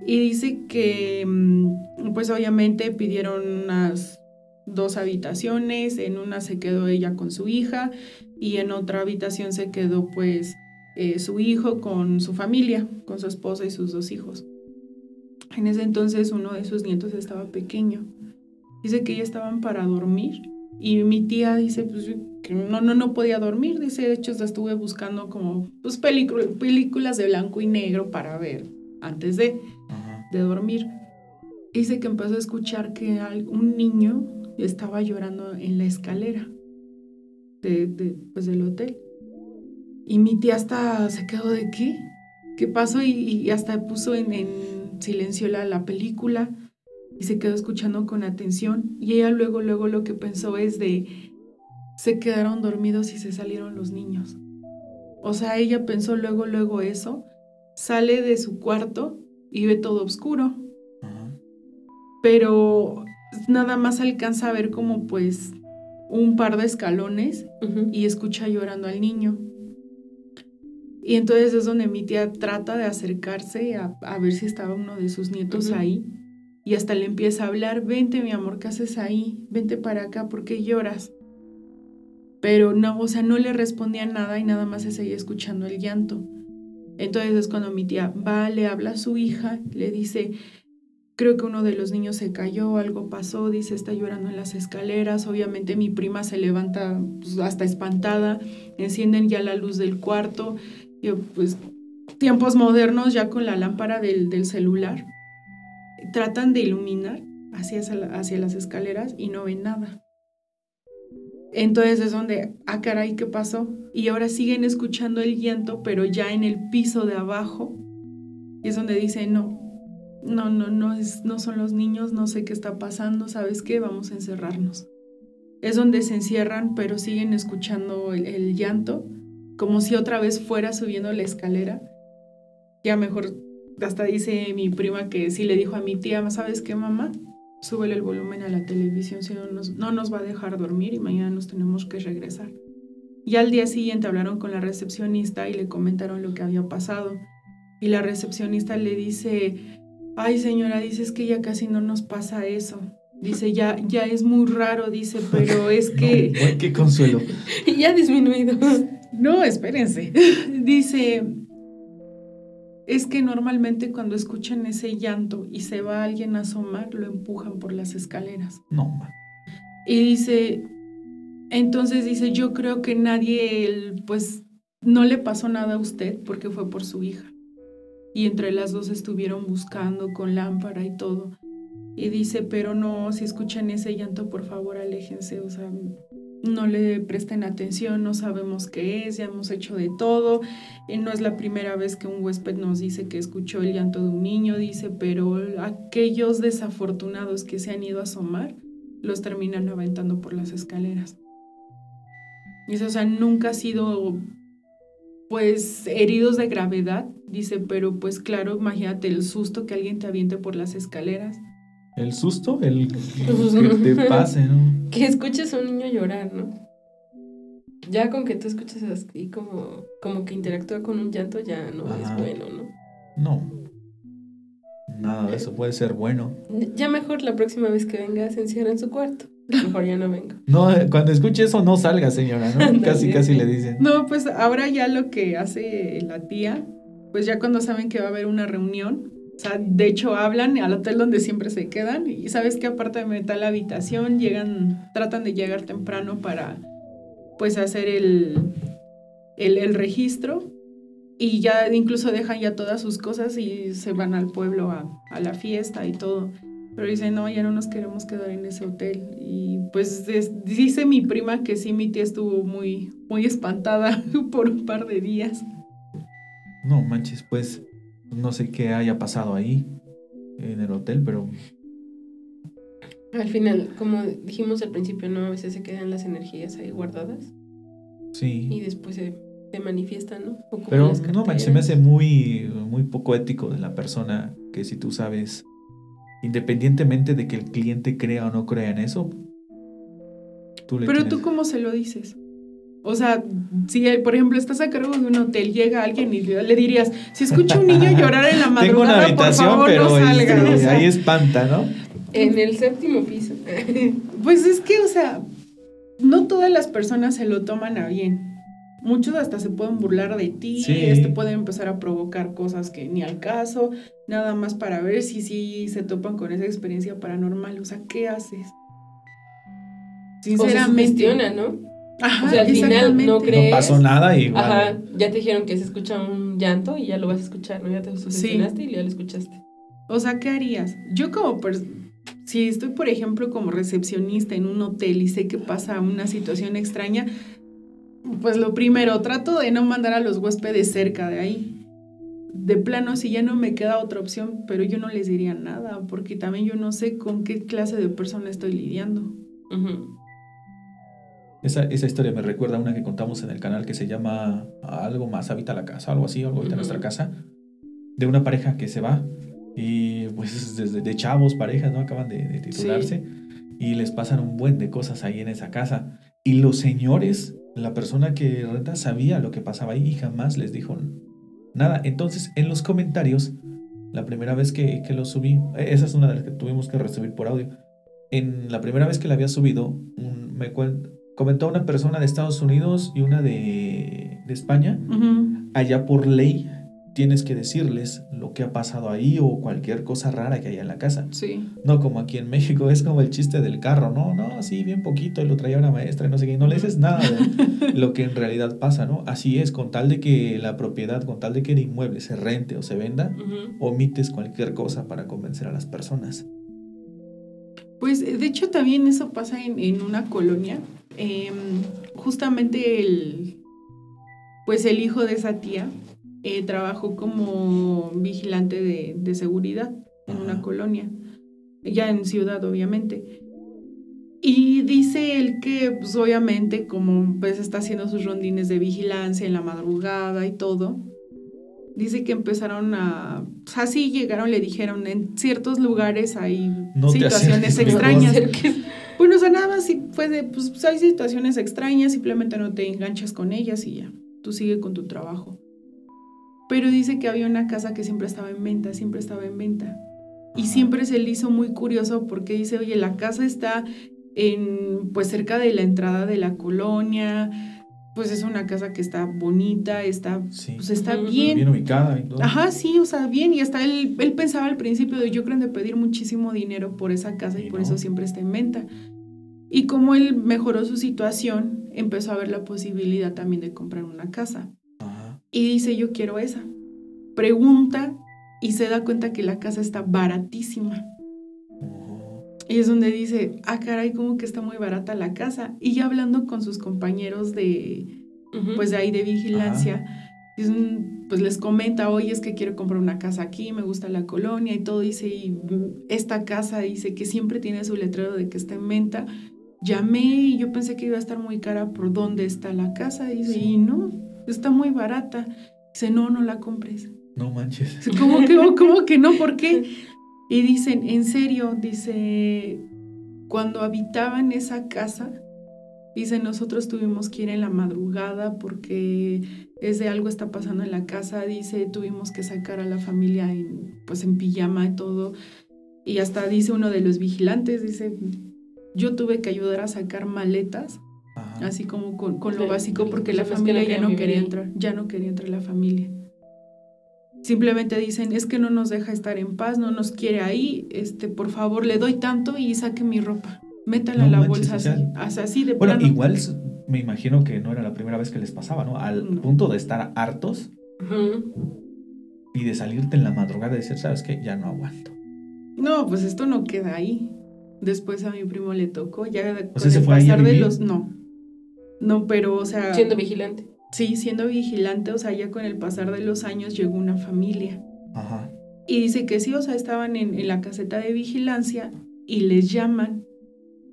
Y dice que, mm, pues obviamente pidieron unas, dos habitaciones, en una se quedó ella con su hija y en otra habitación se quedó pues eh, su hijo con su familia, con su esposa y sus dos hijos. En ese entonces uno de sus nietos estaba pequeño. Dice que ya estaban para dormir y mi tía dice pues que no, no, no podía dormir. Dice, de hecho, estuve buscando como pues, películas de blanco y negro para ver antes de, de dormir. Dice que empezó a escuchar que un niño estaba llorando en la escalera de, pues, del hotel. Y mi tía hasta se quedó de qué, qué pasó y, hasta puso en, en silencio la, la, película y se quedó escuchando con atención. Y ella luego, luego lo que pensó es de, se quedaron dormidos y se salieron los niños. O sea, ella pensó luego, luego eso, sale de su cuarto y ve todo oscuro. Pero nada más alcanza a ver como pues un par de escalones y escucha llorando al niño. Y entonces es donde mi tía trata de acercarse a, ver si estaba uno de sus nietos ahí. Y hasta le empieza a hablar, vente mi amor, ¿qué haces ahí? Vente para acá, ¿por qué lloras? Pero no, o no le respondía nada y nada más se seguía escuchando el llanto. Entonces es cuando mi tía va, le habla a su hija, le dice, Creo que uno de los niños se cayó, algo pasó, dice, está llorando en las escaleras. Obviamente mi prima se levanta pues, hasta espantada, encienden ya la luz del cuarto. Yo, pues tiempos modernos ya con la lámpara del, del celular. Tratan de iluminar hacia, hacia las escaleras y no ven nada. Entonces es donde, ah, caray, ¿qué pasó? Y ahora siguen escuchando el llanto, pero ya en el piso de abajo. Y es donde dice, no, no, no, no, es, no son los niños, no sé qué está pasando, ¿sabes qué? Vamos a encerrarnos. Es donde se encierran, pero siguen escuchando el, llanto, como si otra vez fuera subiendo la escalera. Ya mejor, hasta dice mi prima que sí le dijo a mi tía, ¿sabes qué, mamá? Súbele el volumen a la televisión, si no nos, no nos va a dejar dormir y mañana nos tenemos que regresar. Y al día siguiente hablaron con la recepcionista y le comentaron lo que había pasado. Y la recepcionista le dice, ay señora, dice que ya casi no nos pasa eso. Dice, ya, ya es muy raro, dice, pero [LAUGHS] es que... qué consuelo. [LAUGHS] ya ha disminuido. [LAUGHS] No, espérense. dice, es que normalmente cuando escuchan ese llanto y se va alguien a asomar, lo empujan por las escaleras. No, Y dice, entonces dice, yo creo que nadie, pues, no le pasó nada a usted porque fue por su hija y entre las dos estuvieron buscando con lámpara y todo. Y dice, pero no, si escuchan ese llanto, por favor, aléjense, o sea, no le presten atención, no sabemos qué es, ya hemos hecho de todo. No es la primera vez que un huésped nos dice que escuchó el llanto de un niño, dice, pero aquellos desafortunados que se han ido a asomar, los terminan aventando por las escaleras. Y eso, o sea, nunca ha sido pues heridos de gravedad, dice, pero pues claro, imagínate el susto que alguien te aviente por las escaleras. El susto, el que te pase, ¿no? [LAUGHS] Que escuches a un niño llorar, ¿no? Ya con que tú escuches así como, como que interactúa con un llanto ya no es bueno, ¿no? No. Nada de eso puede ser bueno. Ya mejor la próxima vez que venga se encierra en su cuarto. Mejor ya no vengo. No, cuando escuche eso, no salga, señora, ¿no? [LAUGHS] casi, casi le dicen. No, pues ahora ya lo que hace la tía, pues ya cuando saben que va a haber una reunión, de hecho hablan al hotel donde siempre se quedan y sabes que aparte de la habitación, llegan, tratan de llegar temprano para, pues, hacer el, el, registro y ya incluso dejan ya todas sus cosas y se van al pueblo a, a la fiesta y todo. Pero dice, no, ya no nos queremos quedar en ese hotel. Y pues dice mi prima que sí, mi tía estuvo muy, muy espantada [LAUGHS] por un par de días. No manches, pues no sé qué haya pasado ahí en el hotel, pero... Al final, como dijimos al principio, ¿no? A veces se quedan las energías ahí guardadas. Sí. Y después se, se manifiestan, ¿no? pero no se me hace muy, muy poco ético de la persona que si tú sabes Independientemente de que el cliente crea o no crea en eso. Pero tú cómo se lo dices. O sea, si por ejemplo estás a cargo de un hotel, llega alguien y le dirías, si escucha un niño [LAUGHS] llorar en la madrugada, Tengo una por favor, pero no salga, este, ahí espanta, ¿no? En el séptimo piso. [LAUGHS] Pues es que, o sea, no todas las personas se lo toman a bien. Muchos hasta se pueden burlar de ti, Sí. este pueden empezar a provocar cosas que ni al caso, nada más para ver si sí se topan con esa experiencia paranormal. O sea, ¿qué haces? O se Sinceramente. sugestiona, ¿no? Ajá, O sea, al final no No crees. pasó nada y igual. Ajá, ya te dijeron que se escucha un llanto y ya lo vas a escuchar, ¿no? Ya te sugestionaste y ya lo escuchaste. O sea, ¿qué harías? Yo como si estoy, por ejemplo, como recepcionista en un hotel y sé que pasa una situación extraña, pues lo primero, trato de no mandar a los huéspedes cerca de ahí. De plano, si ya no me queda otra opción, pero yo no les diría nada, porque también yo no sé con qué clase de persona estoy lidiando. Ujú. Esa, esa historia me recuerda a una que contamos en el canal que se llama Algo más habita la casa, algo así, algo habita Ujú. nuestra casa, de una pareja que se va y pues desde de chavos, parejas, ¿no? Acaban de, de titularse y les pasan un buen de cosas ahí en esa casa. Y los señores, la persona que renta sabía lo que pasaba ahí y jamás les dijo nada. Entonces, en los comentarios, la primera vez que, que lo subí, eh, esa es una de las que tuvimos que recibir por audio. En la primera vez que la había subido, un- me cuen- comentó una persona de Estados Unidos y una de, de España. Allá por ley tienes que decirles lo que ha pasado ahí o cualquier cosa rara que haya en la casa. Sí. No como aquí en México, es como el chiste del carro, no, no, sí, bien poquito, y lo traía una maestra, y no sé qué, y no le dices nada de [LAUGHS] lo que en realidad pasa, ¿no? Así es, con tal de que la propiedad, con tal de que el inmueble se rente o se venda, omites cualquier cosa para convencer a las personas. Pues de hecho también eso pasa en, en una colonia. Em, justamente el, pues el hijo de esa tía eh, trabajó como vigilante de, de seguridad en Ajá. una colonia, ya en ciudad obviamente. Y dice él que pues obviamente como pues está haciendo sus rondines de vigilancia en la madrugada y todo, dice que empezaron a, o sea, sí llegaron, le dijeron, en ciertos lugares hay No situaciones extrañas. Bueno, o sea, nada más si fue de, pues, pues, hay situaciones extrañas, simplemente no te enganchas con ellas y ya, tú sigue con tu trabajo. Pero dice que había una casa que siempre estaba en venta, siempre estaba en venta. Y siempre se le hizo muy curioso porque dice, oye, la casa está en, pues cerca de la entrada de la colonia, pues es una casa que está bonita, está, Sí, pues está bien. bien ubicada y todo. Ajá, sí, o sea, bien. Y hasta él, él pensaba al principio de yo creo de pedir muchísimo dinero por esa casa y, Y por no. eso siempre está en venta. Y como él mejoró su situación, empezó a ver la posibilidad también de comprar una casa. Ajá. Y dice, yo quiero esa. Pregunta y se da cuenta que la casa está baratísima. Y es donde dice, ah, caray, como que está muy barata la casa. Y ya hablando con sus compañeros de, Ujú. pues de ahí de vigilancia, dicen, pues les comenta, oye, es que quiero comprar una casa aquí, me gusta la colonia y todo, dice, y esta casa dice que siempre tiene su letrero de que está en venta. Llamé y yo pensé que iba a estar muy cara por dónde está la casa, dice, Sí. y no, está muy barata. Dice, no, no la compres. No manches. Dice, ¿Cómo que, cómo que no? ¿Por qué? [LAUGHS] Y dicen, en serio, dice, cuando habitaban esa casa, dice, nosotros tuvimos que ir en la madrugada porque es de algo está pasando en la casa, dice, tuvimos que sacar a la familia en, pues en pijama y todo. Y hasta dice uno de los vigilantes, dice, yo tuve que ayudar a sacar maletas, Ajá. así como con, con lo básico, porque la no familia ya no quería entrar, ya no quería entrar la familia. Simplemente dicen, es que no nos deja estar en paz, no nos quiere ahí, este, por favor, le doy tanto y saque mi ropa. Métala No a la manches, bolsa o así, así, así de Bueno, plano. igual me imagino que no era la primera vez que les pasaba, ¿no? Al No. punto de estar hartos y de salirte en la madrugada y decir, ¿sabes qué? Ya no aguanto. No, pues esto no queda ahí. Después a mi primo le tocó, ya de- con sea, ¿se el fue ahí a pasar de los... No, no, pero, o sea... Siendo vigilante. Sí, siendo vigilante, o sea, ya con el pasar de los años llegó una familia. Ajá. Y dice que sí, o sea, estaban en, en la caseta de vigilancia y les llaman.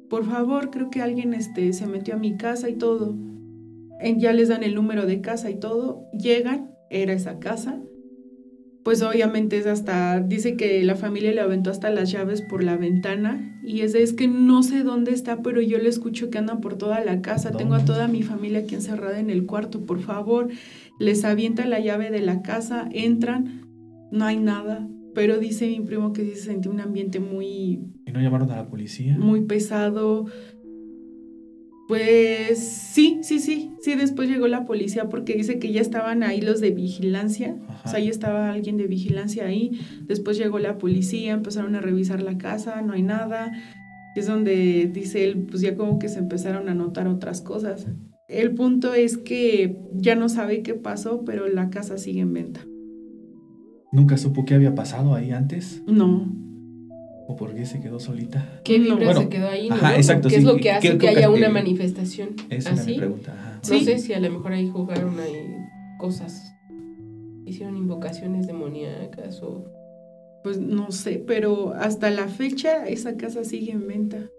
Por favor, creo que alguien este, se metió a mi casa y todo. En- ya les dan el número de casa y todo. Llegan, era esa casa. Pues obviamente es hasta, dice que la familia le aventó hasta las llaves por la ventana. Y es, de, es que no sé dónde está, pero yo le escucho que andan por toda la casa. Tengo a toda mi familia aquí encerrada en el cuarto, por favor. Les avienta la llave de la casa, entran, no hay nada, pero dice mi primo que sí se sentía un ambiente muy ¿Y no llamaron a la policía? Muy pesado. Pues sí, sí, sí, sí, después llegó la policía porque dice que ya estaban ahí los de vigilancia, o sea, ahí estaba alguien de vigilancia ahí, después llegó la policía, empezaron a revisar la casa, no hay nada, es donde dice él, pues ya como que se empezaron a notar otras cosas. El punto es que ya no sabe qué pasó, pero la casa sigue en venta. ¿Nunca supo qué había pasado ahí antes? No. ¿O por qué se quedó solita? ¿Qué vibra se quedó ahí? Ajá, exacto. ¿Qué es lo que hace que haya una manifestación? Esa es mi pregunta. No sé si a lo mejor ahí jugaron ahí cosas. Hicieron invocaciones demoníacas o... Pues no sé, pero hasta la fecha esa casa sigue en venta.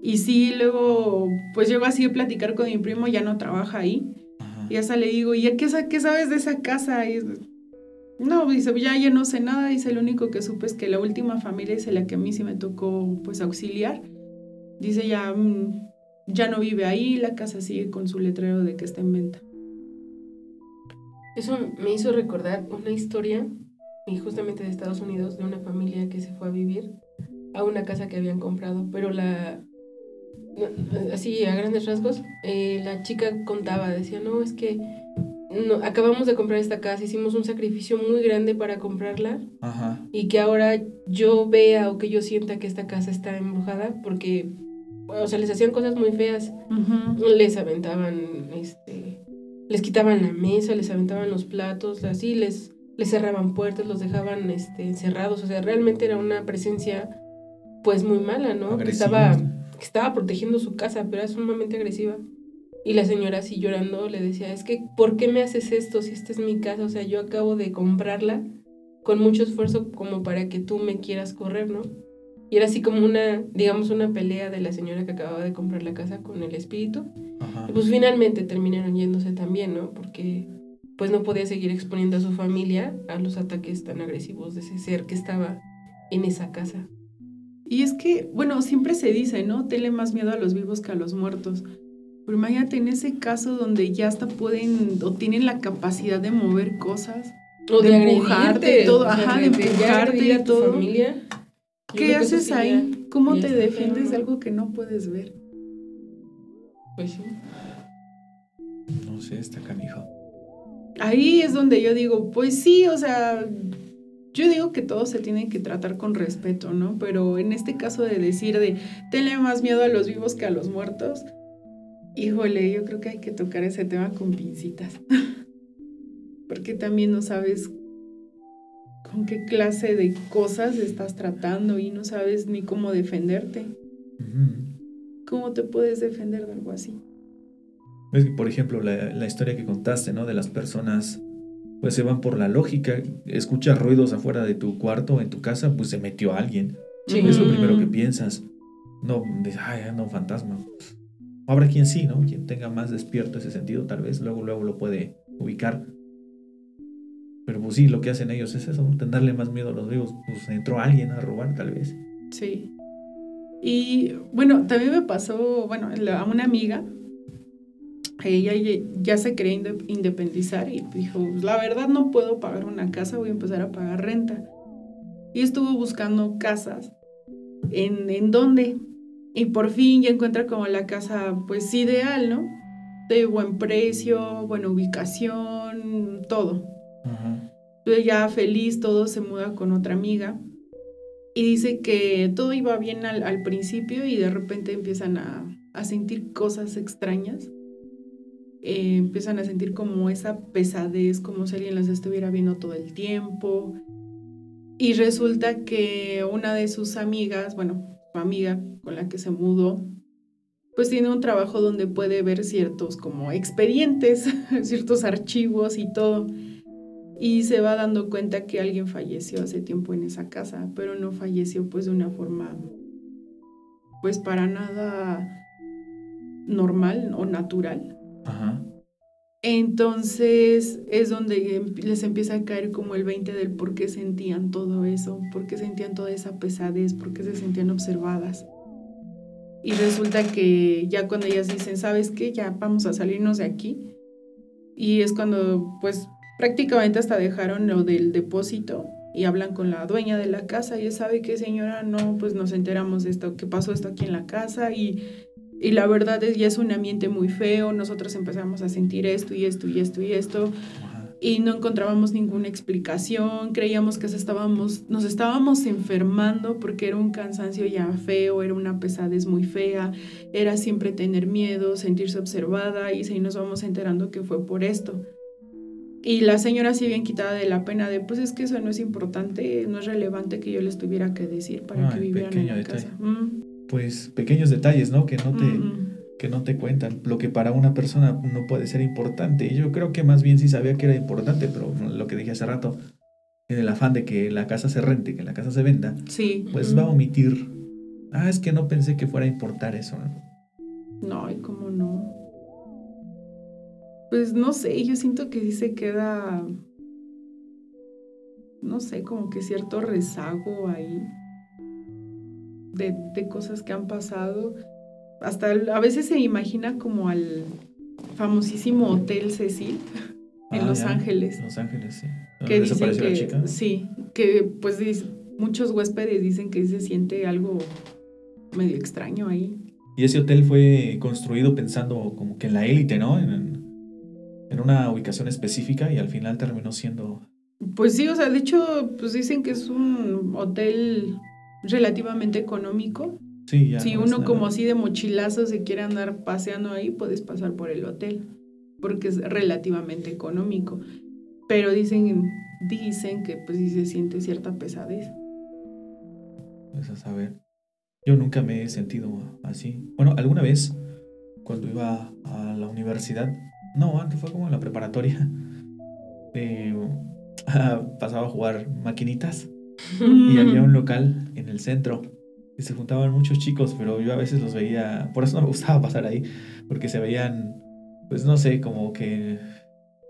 Y sí, luego, pues llego así a platicar con mi primo, ya no trabaja ahí. Y hasta le digo, ¿y qué, qué sabes de esa casa? Y no, dice, ya, ya no sé nada. Dice, lo único que supe es que la última familia, dice, la que a mí sí me tocó, pues, auxiliar. Dice, ya, mm, ya no vive ahí, la casa sigue con su letrero de que está en venta. Eso me hizo recordar una historia, y justamente de Estados Unidos, de una familia que se fue a vivir a una casa que habían comprado, pero la, así a grandes rasgos, eh, la chica contaba, decía, no, es que no, acabamos de comprar esta casa, hicimos un sacrificio muy grande para comprarla. Y que ahora yo vea o que yo sienta que esta casa está embrujada porque, o sea, les hacían cosas muy feas, les aventaban, este, les quitaban la mesa, les aventaban los platos, así, les, les cerraban puertas, los dejaban este, encerrados, o sea, realmente era una presencia pues muy mala, ¿no? Que estaba que estaba protegiendo su casa, pero era sumamente agresiva. Y la señora así llorando le decía, es que, ¿por qué me haces esto si esta es mi casa? O sea, yo acabo de comprarla con mucho esfuerzo como para que tú me quieras correr, ¿no? Y era así como una, digamos, una pelea de la señora que acababa de comprar la casa con el espíritu. Y pues finalmente terminaron yéndose también, ¿no? Porque pues no podía seguir exponiendo a su familia a los ataques tan agresivos de ese ser que estaba en esa casa. Y es que, bueno, siempre se dice, ¿no? Tenle más miedo a los vivos que a los muertos. Pero imagínate en ese caso donde ya hasta pueden o tienen la capacidad de mover cosas. O de, empujarte, todo, ajá, de empujarte y todo. Familia, ¿Qué haces ahí? ¿Cómo te defiendes de algo que no puedes ver? Pues sí. No sé, está canijo. Ahí es donde yo digo, pues sí, o sea, yo digo que todo se tiene que tratar con respeto, ¿no? Pero en este caso de decir de tenle más miedo a los vivos que a los muertos, híjole, yo creo que hay que tocar ese tema con pincitas. [LAUGHS] Porque también no sabes con qué clase de cosas estás tratando y no sabes ni cómo defenderte. ¿Cómo te puedes defender de algo así? Es que, por ejemplo, la, la historia que contaste, ¿no? De las personas pues se van por la lógica. Escuchas ruidos afuera de tu cuarto, en tu casa, pues se metió alguien. Es lo primero que piensas. No, dices, ay, no, fantasma. Habrá quien sí, ¿no? Quien tenga más despierto ese sentido, tal vez luego, luego lo puede ubicar. Pero pues sí, lo que hacen ellos es eso, tenerle más miedo a los vivos. Pues entró alguien a robar, tal vez. Sí. Y bueno, también me pasó, bueno, a una amiga, ella ya se quería independizar y dijo, la verdad no puedo pagar una casa, voy a empezar a pagar renta. Y estuvo buscando casas. ¿En, en dónde? Y por fin ya encuentra como la casa pues ideal, ¿no? De buen precio, buena ubicación, todo. Entonces ya feliz, todo se muda con otra amiga. Y dice que todo iba bien al, principio y de repente empiezan a, a sentir cosas extrañas eh, empiezan a sentir como esa pesadez, como si alguien las estuviera viendo todo el tiempo. Y resulta que una de sus amigas, bueno, amiga con la que se mudó, pues tiene un trabajo donde puede ver ciertos como expedientes, [LAUGHS] ciertos archivos y todo. Y se va dando cuenta que alguien falleció hace tiempo en esa casa, pero no falleció pues de una forma pues para nada normal o natural. Entonces es donde em, les empieza a caer como el 20 del por qué sentían todo eso, por qué sentían toda esa pesadez, por qué se sentían observadas. Y resulta que ya cuando ellas dicen, ¿sabes qué? Ya vamos a salirnos de aquí. Y es cuando pues prácticamente hasta dejaron lo del depósito y hablan con la dueña de la casa y ella sabe que señora, no, pues nos enteramos de esto, que pasó esto aquí en la casa y, y la verdad es ya es un ambiente muy feo, nosotros empezamos a sentir esto y esto y esto y esto y no encontrábamos ninguna explicación, creíamos que estábamos, nos estábamos enfermando porque era un cansancio ya feo, era una pesadez muy fea, era siempre tener miedo, sentirse observada y ahí nos vamos enterando que fue por esto. Y la señora sí bien quitada de la pena de, pues es que eso no es importante, no es relevante que yo les tuviera que decir para que vivieran en la casa. Mm. Pues pequeños detalles, ¿no? Que no te... que no te cuentan, lo que para una persona no puede ser importante. Y yo creo que más bien sí sabía que era importante, pero lo que dije hace rato, en el afán de que la casa se rente, que la casa se venda, sí. pues va a omitir. Ah, es que no pensé que fuera a importar eso. No, no y cómo no. Pues no sé, yo siento que sí se queda, no sé, como que cierto rezago ahí de, cosas que han pasado. Hasta a veces se imagina como al famosísimo Hotel Cecil en ah, Los Ángeles. Los Ángeles, sí. Que dicen que, la chica? Sí, que pues muchos huéspedes dicen que se siente algo medio extraño ahí. Y ese hotel fue construido pensando como que en la élite, ¿no? En, en una ubicación específica y al final terminó siendo... Pues sí, o sea, de hecho, pues dicen que es un hotel relativamente económico. Sí, ya. Si uno como así de mochilazo se quiere andar paseando ahí, puedes pasar por el hotel, porque es relativamente económico. Pero dicen, dicen que pues sí se siente cierta pesadez. Pues a saber. Yo nunca me he sentido así. Bueno, alguna vez, cuando iba a la universidad, no, antes fue como en la preparatoria. [LAUGHS] Eh, [LAUGHS] pasaba a jugar maquinitas y había un local en el centro y se juntaban muchos chicos, pero yo a veces los veía, por eso no me gustaba [LAUGHS] pasar ahí, porque se veían, pues no sé, como que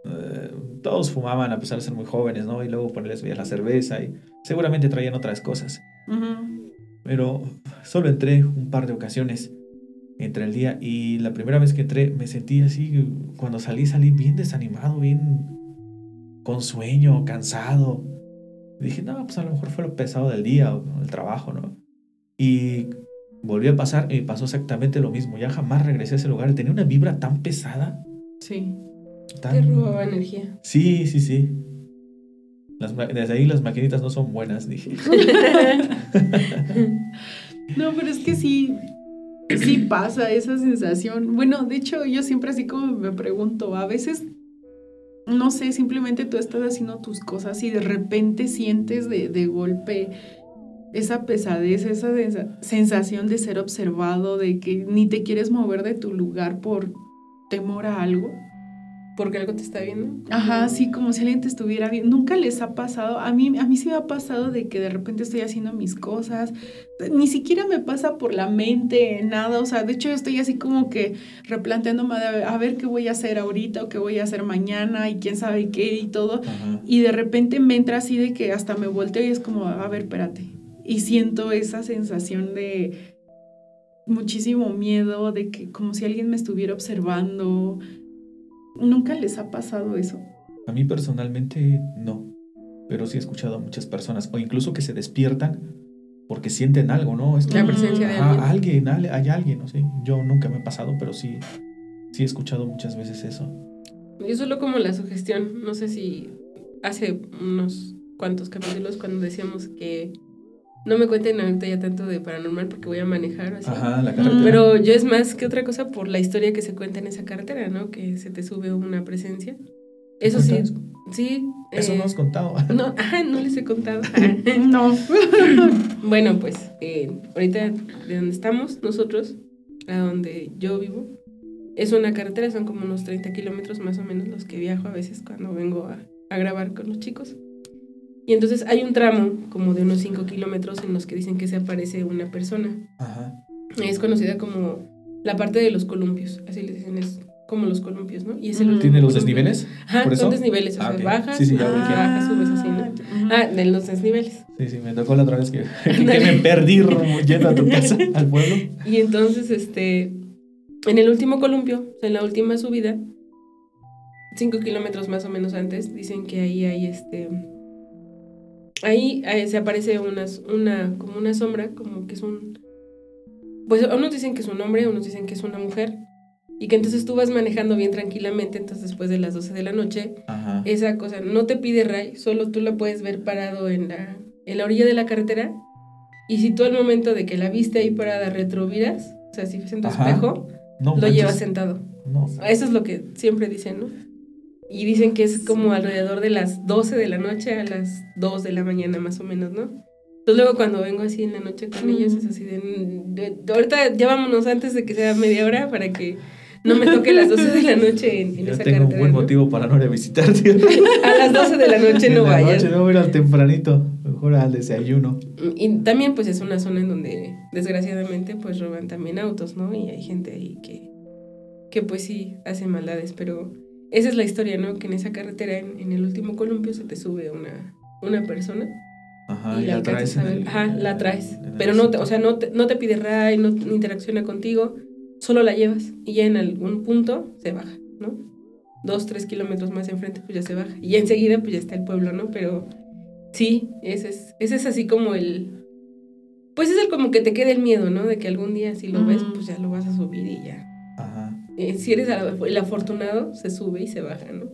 eh, todos fumaban a pesar de ser muy jóvenes, ¿no? Y luego ponerles veía la cerveza y seguramente traían otras cosas. Pero solo entré un par de ocasiones entre el día y la primera vez que entré me sentí así, cuando salí salí bien desanimado, bien con sueño, cansado. Dije, no, pues a lo mejor fue lo pesado del día o el trabajo, ¿no? Y volví a pasar y pasó exactamente lo mismo. Ya jamás regresé a ese lugar. Tenía una vibra tan pesada. Sí. Tan... Te robaba energía. Sí, sí, sí. desde ahí las maquinitas no son buenas, dije. [LAUGHS] [LAUGHS] no, pero es que sí, sí pasa esa sensación. Bueno, de hecho, yo siempre así como me pregunto, a veces, no sé, simplemente tú estás haciendo tus cosas y de repente sientes de, de golpe esa pesadez, esa sensación de ser observado, de que ni te quieres mover de tu lugar por temor a algo porque algo te está viendo. Ajá, sí, como si alguien te estuviera viendo. Nunca les ha pasado, a mí, a mí sí me ha pasado de que de repente estoy haciendo mis cosas, ni siquiera me pasa por la mente nada, o sea, de hecho yo estoy así como que replanteándome a ver qué voy a hacer ahorita o qué voy a hacer mañana y quién sabe qué y todo, y de repente me entra así de que hasta me volteo y es como, a ver, espérate, y siento esa sensación de muchísimo miedo, de que como si alguien me estuviera observando, ¿Nunca les ha pasado eso? A mí personalmente no, pero sí he escuchado a muchas personas, o incluso que se despiertan porque sienten algo, ¿no? Es La presencia de alguien. alguien, hay alguien, no sé. Yo nunca me ha pasado, pero sí, sí he escuchado muchas veces eso. Yo solo como la sugestión, no sé si hace unos cuantos capítulos cuando decíamos que no me cuenten ahorita ya tanto de paranormal porque voy a manejar así. Ajá, la carretera. Pero yo es más que otra cosa por la historia que se cuenta en esa carretera, ¿no? Que se te sube una presencia. Eso sí, sí. Eso no has contado. [LAUGHS] No, ajá, no les he contado. [LAUGHS] no. [LAUGHS] bueno, pues eh, ahorita de donde estamos nosotros, a donde yo vivo, es una carretera, son como unos 30 kilómetros más o menos los que viajo a veces cuando vengo a, a grabar con los chicos. Y entonces hay un tramo como de unos 5 kilómetros en los que dicen que se aparece una persona. Ajá. Es conocida como la parte de los columpios, así le dicen, es como los columpios, ¿no? Y es el ¿Tiene los desniveles? Ajá, son desniveles, o sea, bajas, sí, sí, ya bajas, subes así, ¿no? Ah, de los desniveles. Sí, sí, me tocó la otra vez que, [LAUGHS] que me perdí yendo a tu casa, [LAUGHS] al pueblo. Y entonces, este, en el último columpio, o sea, en la última subida, 5 kilómetros más o menos antes, dicen que ahí hay, este, ahí, se aparece una, una, como una sombra, como que es un... Pues unos dicen que es un hombre, unos dicen que es una mujer, y que entonces tú vas manejando bien tranquilamente, entonces después de las 12 de la noche, esa cosa no te pide ray, solo tú la puedes ver parado en la, en la orilla de la carretera, y si tú al momento de que la viste ahí parada retroviras, o sea, si ves en tu espejo, lo llevas sentado. Eso es lo que siempre dicen, ¿no? Y dicen que es como alrededor de las 12 de la noche a las 2 de la mañana más o menos, ¿no? Entonces luego cuando vengo así en la noche con ellos es así de, ahorita ya vámonos antes de que sea media hora para que no me toque las 12 de la [LAUGHS] noche en, en ya tengo un buen motivo para no ir a visitarte. [LAUGHS] a las 12 de la noche no vayas. noche no voy al tempranito, mejor al desayuno. Y también pues es una zona en donde desgraciadamente pues roban también autos, ¿no? Y hay gente ahí que, que pues sí hace maldades, pero esa es la historia, ¿no? Que en esa carretera, en, el último columpio, se te sube una, una persona. Ajá, y, la traes. Ajá, la traes. Pero no te, o sea, no te, no te pide ray, no interacciona contigo solo la llevas y ya en algún punto se baja, ¿no? Dos, tres kilómetros más enfrente, pues ya se baja. Y enseguida, pues ya está el pueblo, ¿no? Pero sí, ese es, ese es así como el... Pues es el como que te quede el miedo, ¿no? De que algún día si lo ves, pues ya lo vas a subir y ya. Ajá. Eh, si eres el afortunado, se sube y se baja, ¿no?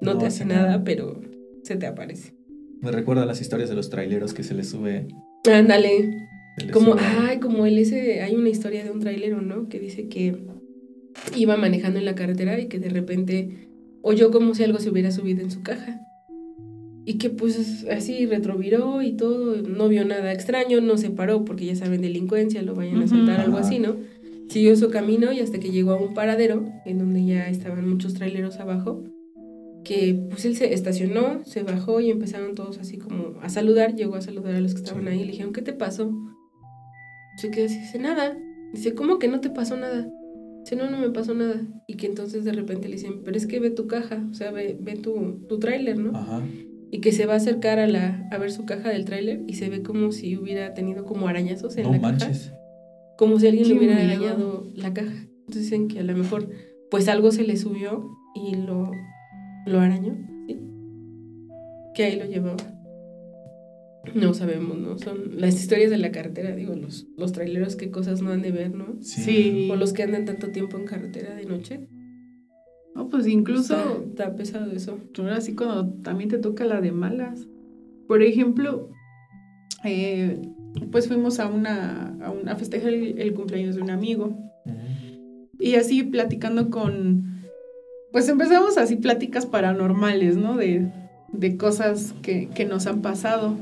No, te hace nada, pero se te aparece. Me recuerda a las historias de los traileros que se les sube. Ándale. Como, ay, como él ese, hay una historia de un trailero, ¿no? Que dice que iba manejando en la carretera y que de repente oyó como si algo se hubiera subido en su caja. Y que pues así retroviró y todo, no vio nada extraño, no se paró porque ya saben delincuencia, lo vayan a soltar, algo así, ¿no? Siguió su camino y hasta que llegó a un paradero en donde ya estaban muchos traileros abajo, que pues él se estacionó, se bajó y empezaron todos así como a saludar, llegó a saludar a los que estaban ahí y le dijeron, ¿qué te pasó? Se queda así, dice, nada. Dice, ¿cómo que no te pasó nada? Dice, no, no me pasó nada. Y que entonces de repente le dicen, pero es que ve tu caja, o sea, ve, ve tu, tu tráiler, ¿no? Ajá. Y que se va a acercar a, la, a ver su caja del tráiler y se ve como si hubiera tenido como arañazos en no la manches. caja. Como si alguien le hubiera arañado la caja. Entonces dicen que a lo mejor, pues algo se le subió y lo, lo arañó, ¿sí? Que ahí lo llevaba. No sabemos, ¿no? Son las historias de la carretera, digo, los, los traileros, qué cosas no han de ver, ¿no? Sí. O los que andan tanto tiempo en carretera de noche. No, pues incluso... Está, pesado eso. Ahora sí cuando también te toca la de malas. Por ejemplo, eh, pues fuimos a una, a, una, festejar el, cumpleaños de un amigo. Y así platicando con... Pues empezamos así pláticas paranormales, ¿no? De, de cosas que, que nos han pasado.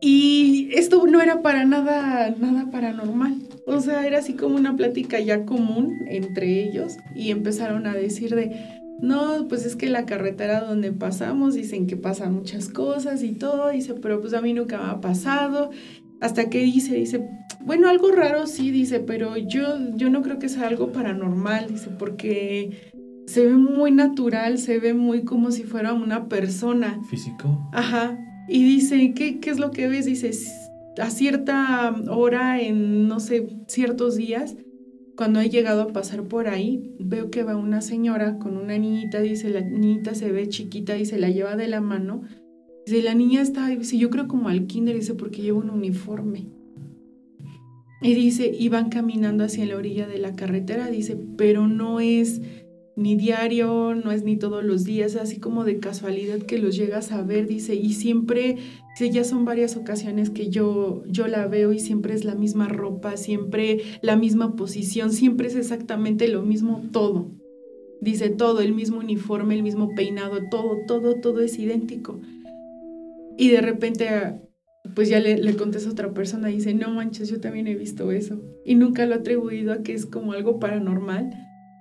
Y esto no era para nada, nada paranormal. O sea, era así como una plática ya común entre ellos y empezaron a decir de, no, pues es que la carretera donde pasamos dicen que pasan muchas cosas y todo, dice, pero pues a mí nunca me ha pasado. Hasta que dice, dice, bueno, algo raro sí, dice, pero yo, yo no creo que sea algo paranormal, dice, porque se ve muy natural, se ve muy como si fuera una persona. Físico. Ajá. Y dice, ¿qué, ¿qué es lo que ves? Dice, a cierta hora, en no sé, ciertos días, cuando he llegado a pasar por ahí, veo que va una señora con una niñita, dice, la niñita se ve chiquita y se la lleva de la mano. Dice, la niña está, dice, yo creo como al kinder, dice, porque lleva un uniforme. Y dice, iban caminando hacia la orilla de la carretera, dice, pero no es ni diario, no es ni todos los días, así como de casualidad que los llegas a ver, dice, y siempre, dice, ya son varias ocasiones que yo, yo la veo y siempre es la misma ropa, siempre la misma posición, siempre es exactamente lo mismo todo. Dice todo, el mismo uniforme, el mismo peinado, todo, todo, todo es idéntico. Y de repente, pues ya le, le contesta otra persona dice, no manches, yo también he visto eso. Y nunca lo he atribuido a que es como algo paranormal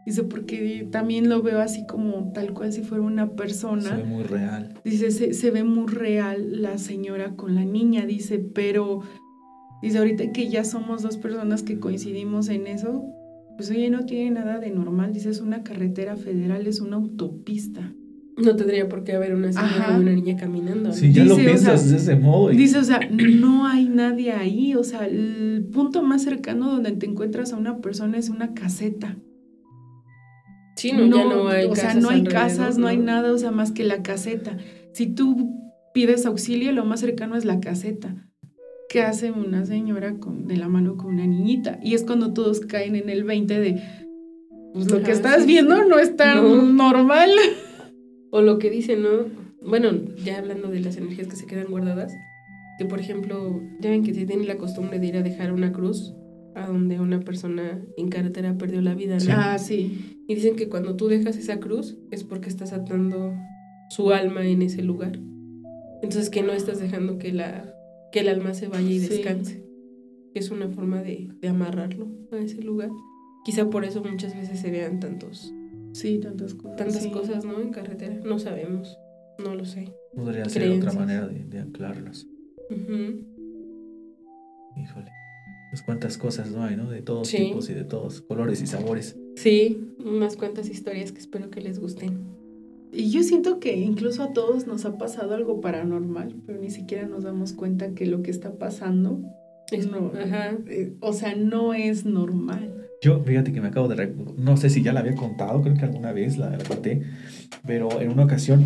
Dice, porque también lo veo así como tal cual si fuera una persona. Se ve muy real. Dice, se, ve muy real la señora con la niña, dice, pero dice, ahorita que ya somos dos personas que coincidimos en eso, pues oye, no tiene nada de normal. Dice, es una carretera federal, es una autopista. No tendría por qué haber una señora y una niña caminando. Si ya lo piensas de ese modo. Dice, o sea, no hay nadie ahí. O sea, el punto más cercano donde te encuentras a una persona es una caseta. Sí, no, ya no hay O sea, no hay casas, no, hay nada, o sea, más que la caseta. Si tú pides auxilio, lo más cercano es la caseta. ¿Qué hace una señora con, de la mano con una niñita? Y es cuando todos caen en el 20 de, pues lo que estás viendo no es tan normal. O lo que dicen, ¿no? Bueno, ya hablando de las energías que se quedan guardadas, que por ejemplo, ya ven que se tiene la costumbre de ir a dejar una cruz a donde una persona en carretera perdió la vida, ¿no? Ah, sí. Y dicen que cuando tú dejas esa cruz es porque estás atando su alma en ese lugar. Entonces que no estás dejando que, la, que el alma se vaya y descanse. Es una forma de, de amarrarlo a ese lugar. Quizá por eso muchas veces se vean tantos... Sí, tantas cosas. Tantas cosas, ¿no? En carretera. No sabemos. No lo sé. Podría ser otra manera de, de anclarlos. Híjole. Pues cuántas cosas no hay, ¿no? De todos tipos y de todos colores y sabores. Sí, unas cuantas historias que espero que les gusten. Y yo siento que incluso a todos nos ha pasado algo paranormal, pero ni siquiera nos damos cuenta que lo que está pasando es no, eh, o sea, no es normal. Yo, fíjate que me acabo de... No sé si ya la había contado, creo que alguna vez la, la conté, pero en una ocasión,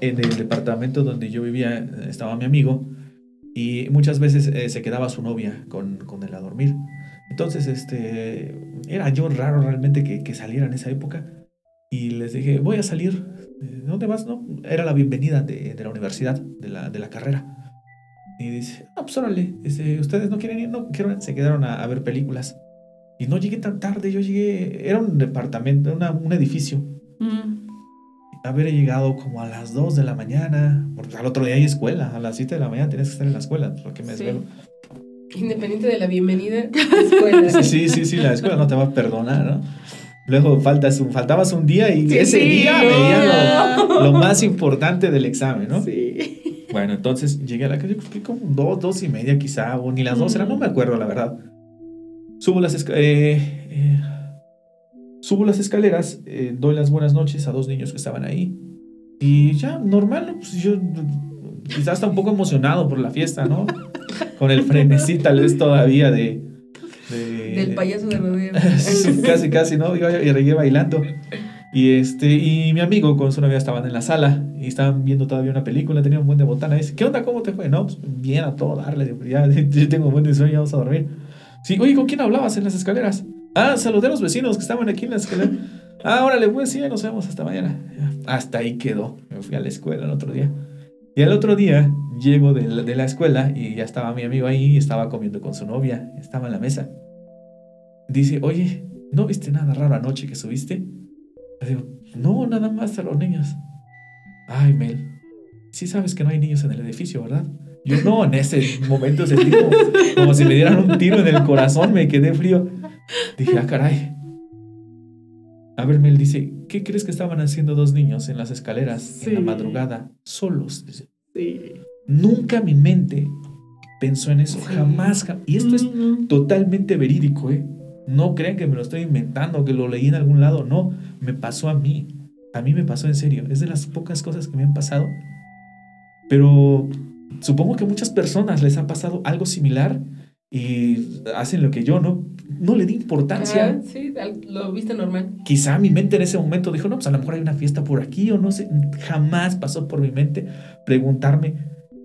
en el departamento donde yo vivía, estaba mi amigo, y muchas veces eh, se quedaba su novia con, con, él a dormir. Entonces, este, era yo raro realmente que, que saliera en esa época. Y les dije, voy a salir. ¿Dónde vas? No? Era la bienvenida de, de la universidad, de la, de la carrera. Y dice, no, pues órale, dice, ustedes no quieren ir, no, quieren, se quedaron a, ver películas. Y no llegué tan tarde, yo llegué, era un departamento, un edificio. Mm haber llegado como a las 2 de la mañana, porque al otro día hay escuela, a las 7 de la mañana tienes que estar en la escuela, porque me desvelo. Independiente de la bienvenida, [LAUGHS] escuela. sí, sí, sí, la escuela no te va a perdonar, ¿no? Luego faltas un, faltabas un día y ese día veía lo, más importante del examen, ¿no? Sí. Bueno, entonces llegué a la calle, fui como dos, dos y media quizá, o ni las dos, era, no me acuerdo la verdad. Subo las escaleras, eh, eh, Subo las escaleras, eh, doy las buenas noches a dos niños que estaban ahí. Y ya, normal, pues yo quizás está un poco emocionado por la fiesta, ¿no? Con el frenesí tal vez todavía de... Del payaso de rodeo. [LAUGHS] casi, casi, ¿no? Iba, y regué bailando. Y, este, y mi amigo con su novia estaban en la sala y estaban viendo todavía una película, tenían un buen de botana. Y dice, ¿qué onda? ¿Cómo te fue? No, pues bien a todo darle. Ya, [LAUGHS] yo tengo un buen de sueño, vamos a dormir. Sí, oye, ¿con quién hablabas en las escaleras? Ah, saludé a los vecinos que estaban aquí en la escuela. Ah, órale, pues sí, nos vemos hasta mañana. Hasta ahí quedó. Me fui a la escuela el otro día. Y el otro día llego de la, escuela y ya estaba mi amigo ahí estaba comiendo con su novia. Estaba en la mesa. Dice, oye, ¿no viste nada raro anoche que subiste? Le digo, no, nada más a los niños. Ay, Mel, sí sabes que no hay niños en el edificio, ¿verdad? Yo no, en ese momento sentí como si me dieran un tiro en el corazón, me quedé frío. Dije, ah, caray. A ver, Mel dice, ¿qué crees que estaban haciendo dos niños en las escaleras en la madrugada, solos? Dice. Sí. Nunca mi mente pensó en eso, jamás, Y esto es totalmente verídico, ¿eh? No crean que me lo estoy inventando, que lo leí en algún lado, no, me pasó a mí. A mí me pasó en serio, es de las pocas cosas que me han pasado. Pero supongo que a muchas personas les ha pasado algo similar y hacen lo que yo, ¿no? No le di importancia. sí, lo viste normal. Quizá mi mente en ese momento dijo, no, pues a lo mejor hay una fiesta por aquí o no sé. Jamás pasó por mi mente preguntarme,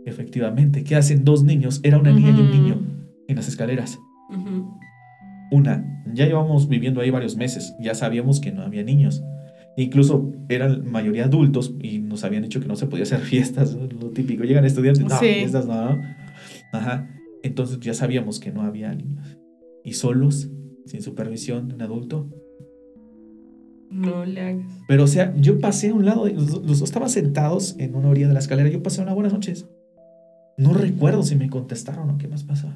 efectivamente, ¿qué hacen dos niños? Era una niña y un niño en las escaleras. Una, ya llevamos viviendo ahí varios meses, ya sabíamos que no había niños. Incluso eran mayoría adultos y nos habían dicho que no se podía hacer [LAUGHS] fiestas, lo típico. Llegan estudiantes, no, fiestas no. Ajá. Entonces ya sabíamos que no había niños. Y solos, sin supervisión de un adulto. No le hagas. Pero o sea, yo pasé a un lado, los, los estaban sentados en una orilla de la escalera, yo pasé una buenas noches. No recuerdo si me contestaron o qué más pasó.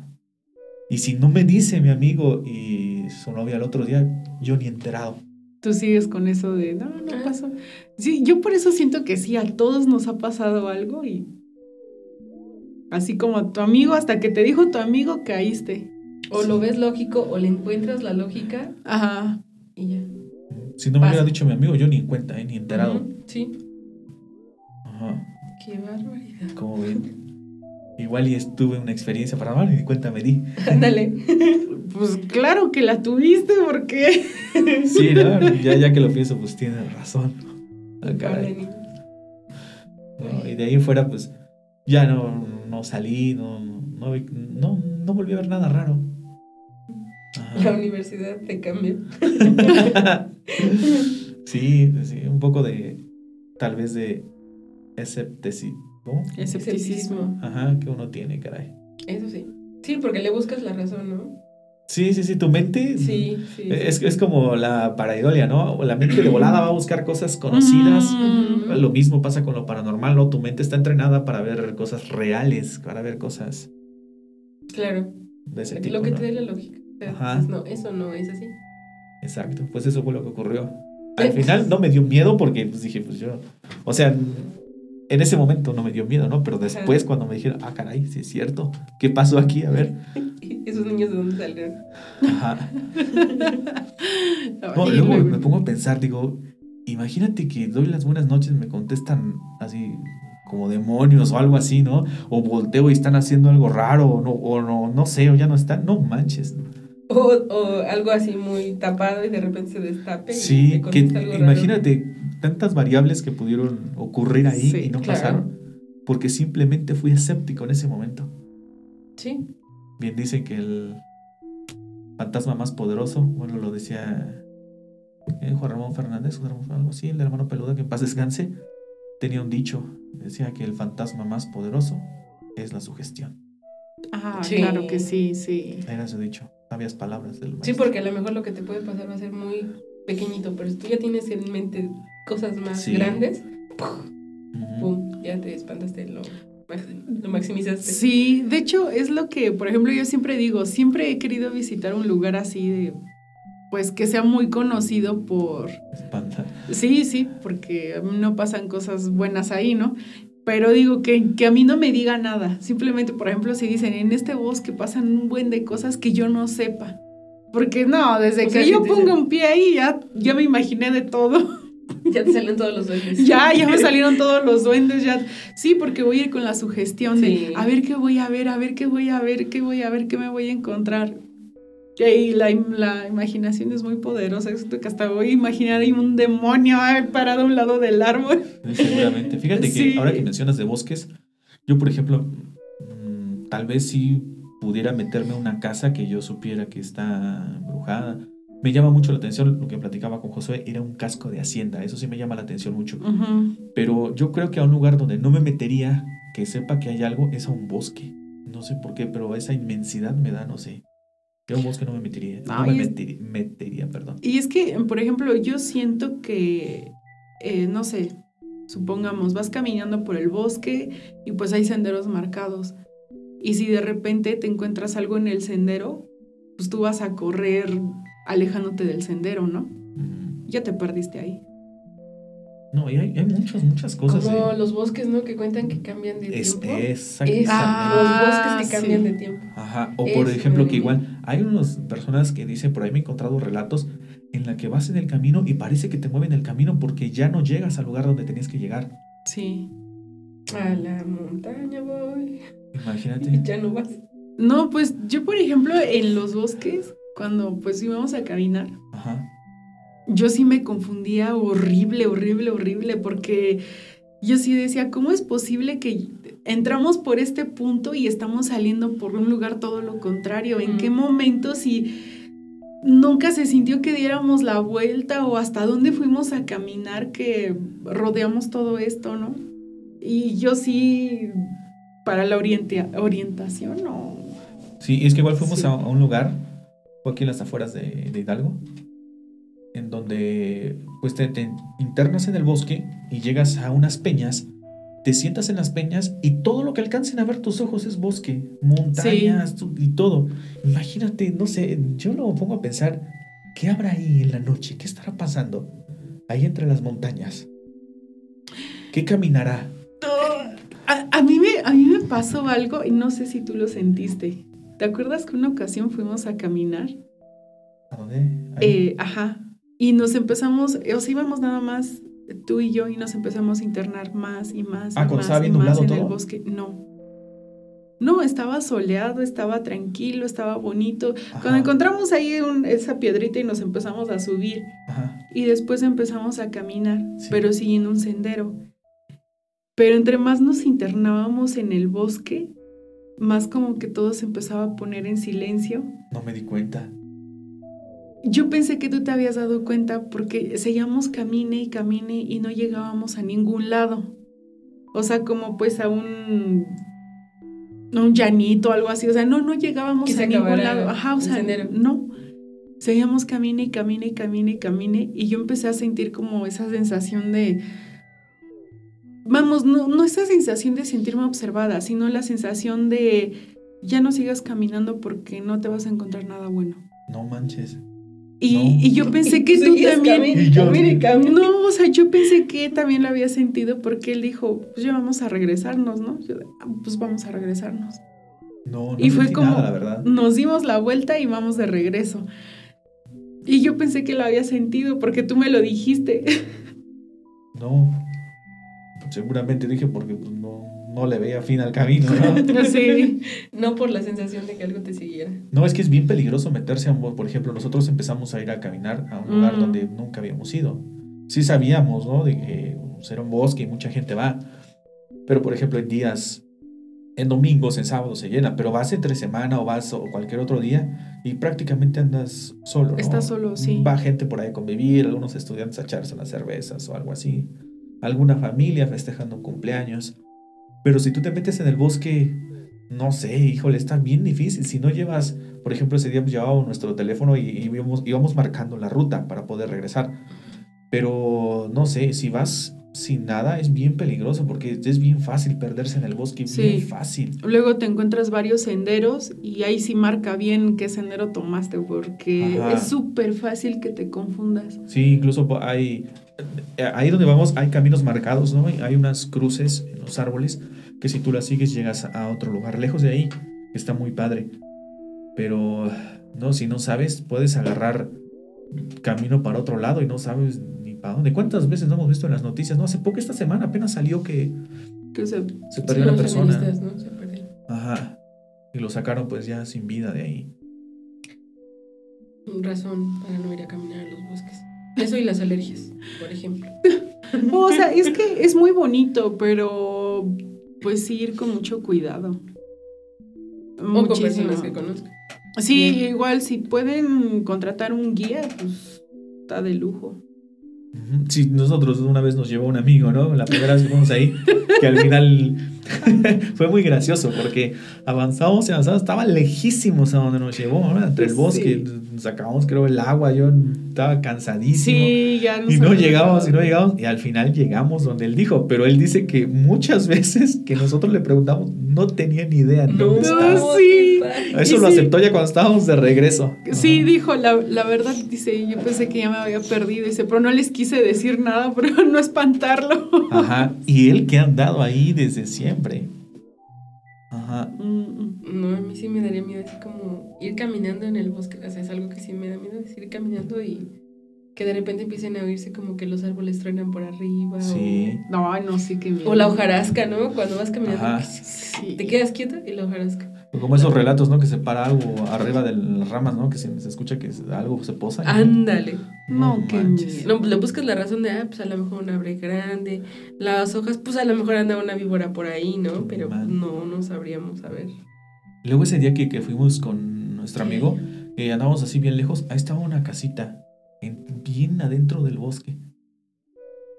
Y si no me dice mi amigo y su novia el otro día, yo ni enterado. Tú sigues con eso de, no, no ah. pasó. Sí, yo por eso siento que sí, a todos nos ha pasado algo y Así como tu amigo, hasta que te dijo tu amigo, caíste. O lo ves lógico o le encuentras la lógica. Ajá. Y ya. Si no me hubiera dicho mi amigo, yo ni en cuenta, ¿eh? ni enterado. Sí. Ajá. Qué barbaridad. Como ven. Igual y estuve una experiencia paranormal y ni cuenta me di. Ándale. [LAUGHS] pues claro que la tuviste porque... [LAUGHS] sí, ¿no? ya, ya que lo pienso, pues tienes razón. Ah, y de ahí fuera, pues Ya no, no salí, no, no, no, no volví a ver nada raro. La universidad te cambia. [LAUGHS] sí, sí, un poco de, tal vez de escepticismo. Escepticismo. Ajá, que uno tiene, caray. Eso sí. Sí, porque le buscas la razón, ¿no? Sí, sí, sí, tu mente sí, sí, es, es como la paraidolia, ¿no? La mente de volada va a buscar cosas conocidas. Mm. Lo mismo pasa con lo paranormal, ¿no? Tu mente está entrenada para ver cosas reales, para ver cosas. Claro. De ese tipo, lo que te dé la lógica. Ajá. no, eso no es así. Exacto, pues eso fue lo que ocurrió. Al final no me dio miedo porque pues dije, pues yo, o sea, en ese momento no me dio miedo, ¿no? Pero después cuando me dijeron, ah, caray, sí es cierto, ¿qué pasó aquí? A ver. [LAUGHS] ¿Esos niños de dónde salieron? Ajá. [LAUGHS] no, luego me pongo a pensar, digo, imagínate que doy las buenas noches, me contestan así como demonios o algo así, ¿no? O volteo y están haciendo algo raro, o no, o no, no sé, o ya no están, no manches. O, o algo así muy tapado y de repente se destape. Sí, que imagínate tantas variables que pudieron ocurrir ahí y no pasaron, porque simplemente fui escéptico en ese momento. Sí. Bien dicen que el fantasma más poderoso, bueno, lo decía eh, Juan Ramón Fernández, algo así, el hermano peluda, que en paz descanse, tenía un dicho, decía que el fantasma más poderoso es la sugestión. Ah, claro que sí, sí. Era su dicho, sabias palabras del Sí, porque a lo mejor lo que te puede pasar va a ser muy pequeñito, pero si tú ya tienes en mente cosas más grandes, ¡pum! ya te espantaste, lo, lo maximizaste. Sí, de hecho es lo que, por ejemplo, yo siempre digo, siempre he querido visitar un lugar así de, pues que sea muy conocido por... Espanta. Sí, sí, porque no pasan cosas buenas ahí, ¿no? Pero digo que, que a mí no me diga nada. Simplemente, por ejemplo, si dicen, en este bosque pasan un buen de cosas que yo no sepa. Porque no, desde que yo pongo un pie ahí ya, ya me imaginé de todo. [LAUGHS] [LAUGHS] Ya te salen todos los duendes. [LAUGHS] Ya, ya me [LAUGHS] salieron todos los duendes. Ya. Sí, porque voy a ir con la sugestión de a ver qué voy a ver, a ver qué voy a ver, qué voy a ver, qué me voy a encontrar. Y la, la imaginación es muy poderosa. que hasta voy a imaginar ahí un demonio parado a un lado del árbol. Seguramente. Fíjate que ahora que mencionas de bosques, yo, por ejemplo, mm, tal vez sí pudiera meterme a una casa que yo supiera que está embrujada. Me llama mucho la atención lo que platicaba con Josué, era un casco de hacienda, eso sí me llama la atención mucho. Pero yo creo que a un lugar donde no me metería, que sepa que hay algo, es a un bosque. No sé por qué, pero esa inmensidad me da, no sé. Yo a un bosque no me metería. No, me metería, perdón. Y es que, por ejemplo, yo siento que, eh, no sé, supongamos, vas caminando por el bosque y pues hay senderos marcados. Y si de repente te encuentras algo en el sendero, pues tú vas a correr alejándote del sendero, ¿no? Ya te perdiste ahí. No, y hay, hay muchas, muchas cosas. Como los bosques, ¿no? Que cuentan que cambian de es, tiempo. Exactamente. Ah, los bosques que cambian de tiempo. Ajá. O por ejemplo, que igual hay unas personas que dicen, por ahí me he encontrado relatos en la que vas en el camino y parece que te mueven el camino porque ya no llegas al lugar donde tenías que llegar. Sí. A la montaña voy. Imagínate. [LAUGHS] ya no vas. No, pues yo, por ejemplo, en los bosques, cuando pues íbamos a caminar, yo sí me confundía horrible, horrible, horrible, porque yo sí decía, ¿cómo es posible que entramos por este punto y estamos saliendo por un lugar todo lo contrario? ¿En qué momento si nunca se sintió que diéramos la vuelta o hasta dónde fuimos a caminar que rodeamos todo esto, ¿no? Y yo sí para la orientación o... Sí, es que igual fuimos a, un lugar, fue aquí en las afueras de, Hidalgo, en donde pues te, internas en el bosque y llegas a unas peñas, te sientas en las peñas y todo lo que alcancen a ver tus ojos es bosque, montañas y todo. Imagínate, no sé, yo lo pongo a pensar, ¿qué habrá ahí en la noche? ¿Qué estará pasando ahí entre las montañas? ¿Qué caminará? A, mí me, a mí me pasó algo y no sé si tú lo sentiste. ¿Te acuerdas que una ocasión fuimos a caminar? ¿A dónde? Eh, ajá. Y nos empezamos, o sea, íbamos nada más tú y yo y nos empezamos a internar más y más ah, y más, y más en el bosque. No. No, estaba soleado, estaba tranquilo, estaba bonito. Cuando encontramos ahí esa piedrita y nos empezamos a subir. Ajá. Y después empezamos a caminar, pero siguiendo un sendero. Pero entre más nos internábamos en el bosque, más como que todo se empezaba a poner en silencio. No me di cuenta. Yo pensé que tú te habías dado cuenta porque seguíamos camine y camine y no llegábamos a ningún lado. O sea, como pues a un un llanito, algo así. O sea, no, no llegábamos a ningún lado. Ajá, o sea, no. Seguíamos camine y camine y camine y camine. Y yo empecé a sentir como esa sensación de. Vamos, no, no esa sensación de sentirme observada, sino la sensación de ya no sigas caminando porque no te vas a encontrar nada bueno. No manches. Y, yo pensé que tú también. no, o sea, yo pensé que también lo había sentido porque él dijo, pues ya vamos a regresarnos, ¿no? Yo, ah, pues vamos a regresarnos. No, no y fue como, la verdad. Nos dimos la vuelta y vamos de regreso. Y yo pensé que lo había sentido porque tú me lo dijiste. No, seguramente dije porque pues, no, no le veía fin al camino, ¿no? [LAUGHS] sí. No por la sensación de que algo te siguiera. No, es que es bien peligroso meterse a un Por ejemplo, nosotros empezamos a ir a caminar a un lugar mm. donde nunca habíamos ido. Sí sabíamos, ¿no? De que era un bosque y mucha gente va. Pero, por ejemplo, en días, en domingos, en sábados se llena. Pero vas entre semana o vas o cualquier otro día y prácticamente andas solo, ¿no? Estás solo, sí. Va gente por ahí a convivir, algunos estudiantes a echarse unas cervezas o algo así. Alguna familia festejando un cumpleaños. Pero si tú te metes en el bosque, no sé, híjole, está bien difícil. Si no llevas, por ejemplo, ese día llevado nuestro teléfono y, íbamos, íbamos, marcando la ruta para poder regresar. Pero no sé, si vas sin nada es bien peligroso porque es bien fácil perderse en el bosque, sí. bien fácil. Luego te encuentras varios senderos y ahí sí marca bien qué sendero tomaste porque es súper fácil que te confundas. Sí, incluso hay, ahí donde vamos hay caminos marcados, ¿no? Hay unas cruces en los árboles que si tú las sigues llegas a otro lugar lejos de ahí, está muy padre. Pero no, si no sabes, puedes agarrar camino para otro lado y no sabes ni para dónde. ¿Cuántas veces no hemos visto en las noticias? No, hace poco esta semana apenas salió que, se, perdió una persona. Ajá. Y lo sacaron pues ya sin vida de ahí. Razón para no ir a caminar a los bosques. Eso y las alergias, por ejemplo. [LAUGHS] o sea, es que es muy bonito, pero pues sí ir con mucho cuidado. O con personas que conozcan. Sí, igual si pueden contratar un guía, pues está de lujo. Sí, nosotros una vez nos llevó un amigo, ¿no? La primera vez que fuimos ahí, que al final [LAUGHS] fue muy gracioso porque avanzamos y avanzamos, estaba lejísimos a donde nos llevó, ¿no? Entre el bosque, sacábamos creo el agua, yo estaba cansadísimo. Sí, ya Y no llegamos, y no llegamos, y al final llegamos donde él dijo, pero él dice que muchas [LAUGHS] veces que nosotros le preguntamos, no tenía ni idea dónde no, Sí. Eso lo aceptó ya cuando estábamos de regreso. Sí, dijo, la, la, verdad, dice, yo pensé que ya me había perdido, dice, pero no les quise decir nada, [LAUGHS] pero no espantarlo. Ajá, y él que ha andado ahí desde siempre. Ajá. Mm, mm. No, a mí sí me daría miedo, así como ir caminando en el bosque, o sea, es algo que sí me da miedo, es ir caminando y que de repente empiecen a oírse como que los árboles truenan por arriba. Sí. O, no, no, sí que O la hojarasca, ¿no? Cuando vas caminando, te quedas quieta y la hojarasca. Como esos relatos, ¿no? Que se para algo arriba de las ramas, ¿no? Que se, escucha que algo se posa. Ándale. No, no que No, le buscas la razón de, ah, pues a lo mejor un abre grande. Las hojas, pues a lo mejor anda una víbora por ahí, ¿no? Pero no, no sabríamos saber. Luego ese día que, que fuimos con nuestro amigo, que andábamos así bien lejos, ahí estaba una casita, bien adentro del bosque.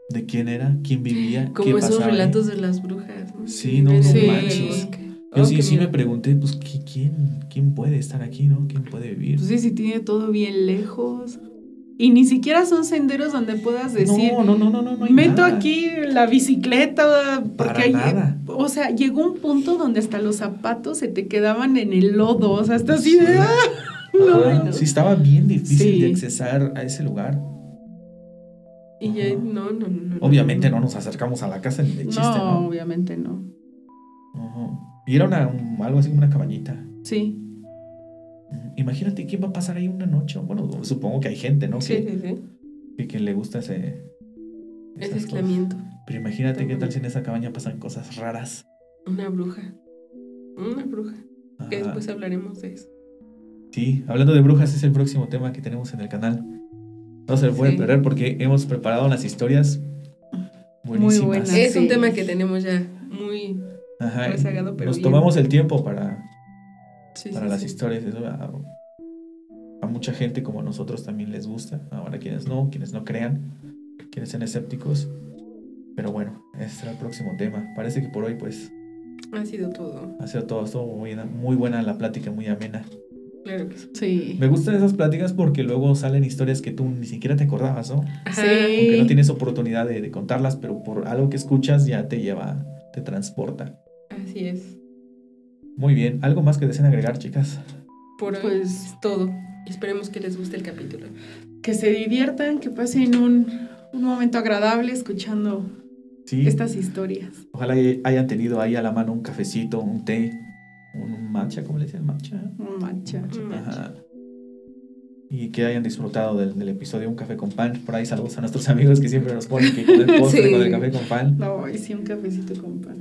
¿De quién era? ¿Quién vivía? Como esos relatos de las brujas. Sí, no, no manches. Yo sí, sí me pregunté, pues, ¿quién, ¿quién puede estar aquí, no? ¿Quién puede vivir? Pues sí, si tiene todo bien lejos. Y ni siquiera son senderos donde puedas decir. No, no, no, no, no. meto aquí la bicicleta. Porque hay, O sea, llegó un punto donde hasta los zapatos se te quedaban en el lodo. O sea, hasta así de. ¡ah! No, Sí, estaba bien difícil de accesar a ese lugar. Y ya, no, no, no. Obviamente no, nos acercamos a la casa ni de chiste, ¿no? No, obviamente no. Ajá. Y era una, algo así como una cabañita. Sí. Imagínate quién va a pasar ahí una noche. Bueno, supongo que hay gente, ¿no? Sí, sí, sí. Que, le gusta ese. Ese aislamiento. Pero imagínate qué tal si en esa cabaña pasan cosas raras. Una bruja. Una bruja. Que después hablaremos de eso. Sí, hablando de brujas, es el próximo tema que tenemos en el canal. No se lo pueden perder porque hemos preparado unas historias Buenísimas. Muy buena. Es un Sí. tema que tenemos ya muy... Ajá, rezagado, pero Nos bien. tomamos el tiempo para, Sí, para sí, las sí. historias. Eso a, a mucha gente como nosotros también les gusta. Ahora quienes no, quienes no crean, quienes sean escépticos. Pero bueno, ese será el próximo tema. Parece que por hoy pues Ha sido todo. ha sido todo. Estuvo muy, buena- muy buena la plática, muy amena. Claro que sí. Sí. Me gustan esas pláticas porque luego salen historias que tú ni siquiera te acordabas, ¿no? Ajá. Aunque no tienes oportunidad de, de contarlas, pero por algo que escuchas ya te lleva, te transporta. Así es. Muy bien. ¿Algo más que deseen agregar, chicas? Por hoy Pues- es todo. Esperemos que les guste el capítulo. Que se diviertan, que pasen un, un momento agradable escuchando Sí. estas historias. Ojalá hayan tenido ahí a la mano un cafecito, un té, un matcha, ¿cómo le dicen? Matcha. Un matcha. Ajá. Y que hayan disfrutado del, del episodio Un Café con Pan. Por ahí saludos a nuestros amigos que siempre nos ponen que [LAUGHS] con el postre Sí. con el café con pan. No, y sí, un cafecito con pan.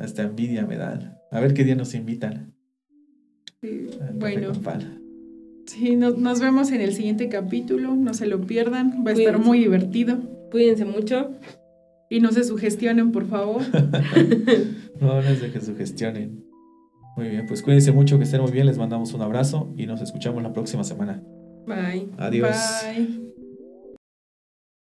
Hasta envidia me dan. A ver qué día nos invitan Sí, café Bueno, sí, nos, nos vemos en el siguiente capítulo. No se lo pierdan. Va a estar muy divertido. Cuídense mucho. Y no se sugestionen, por favor. [LAUGHS] No, no que sugestionen. Muy bien, pues cuídense mucho, que estén muy bien. Les mandamos un abrazo y nos escuchamos la próxima semana. Bye. Adiós. Bye.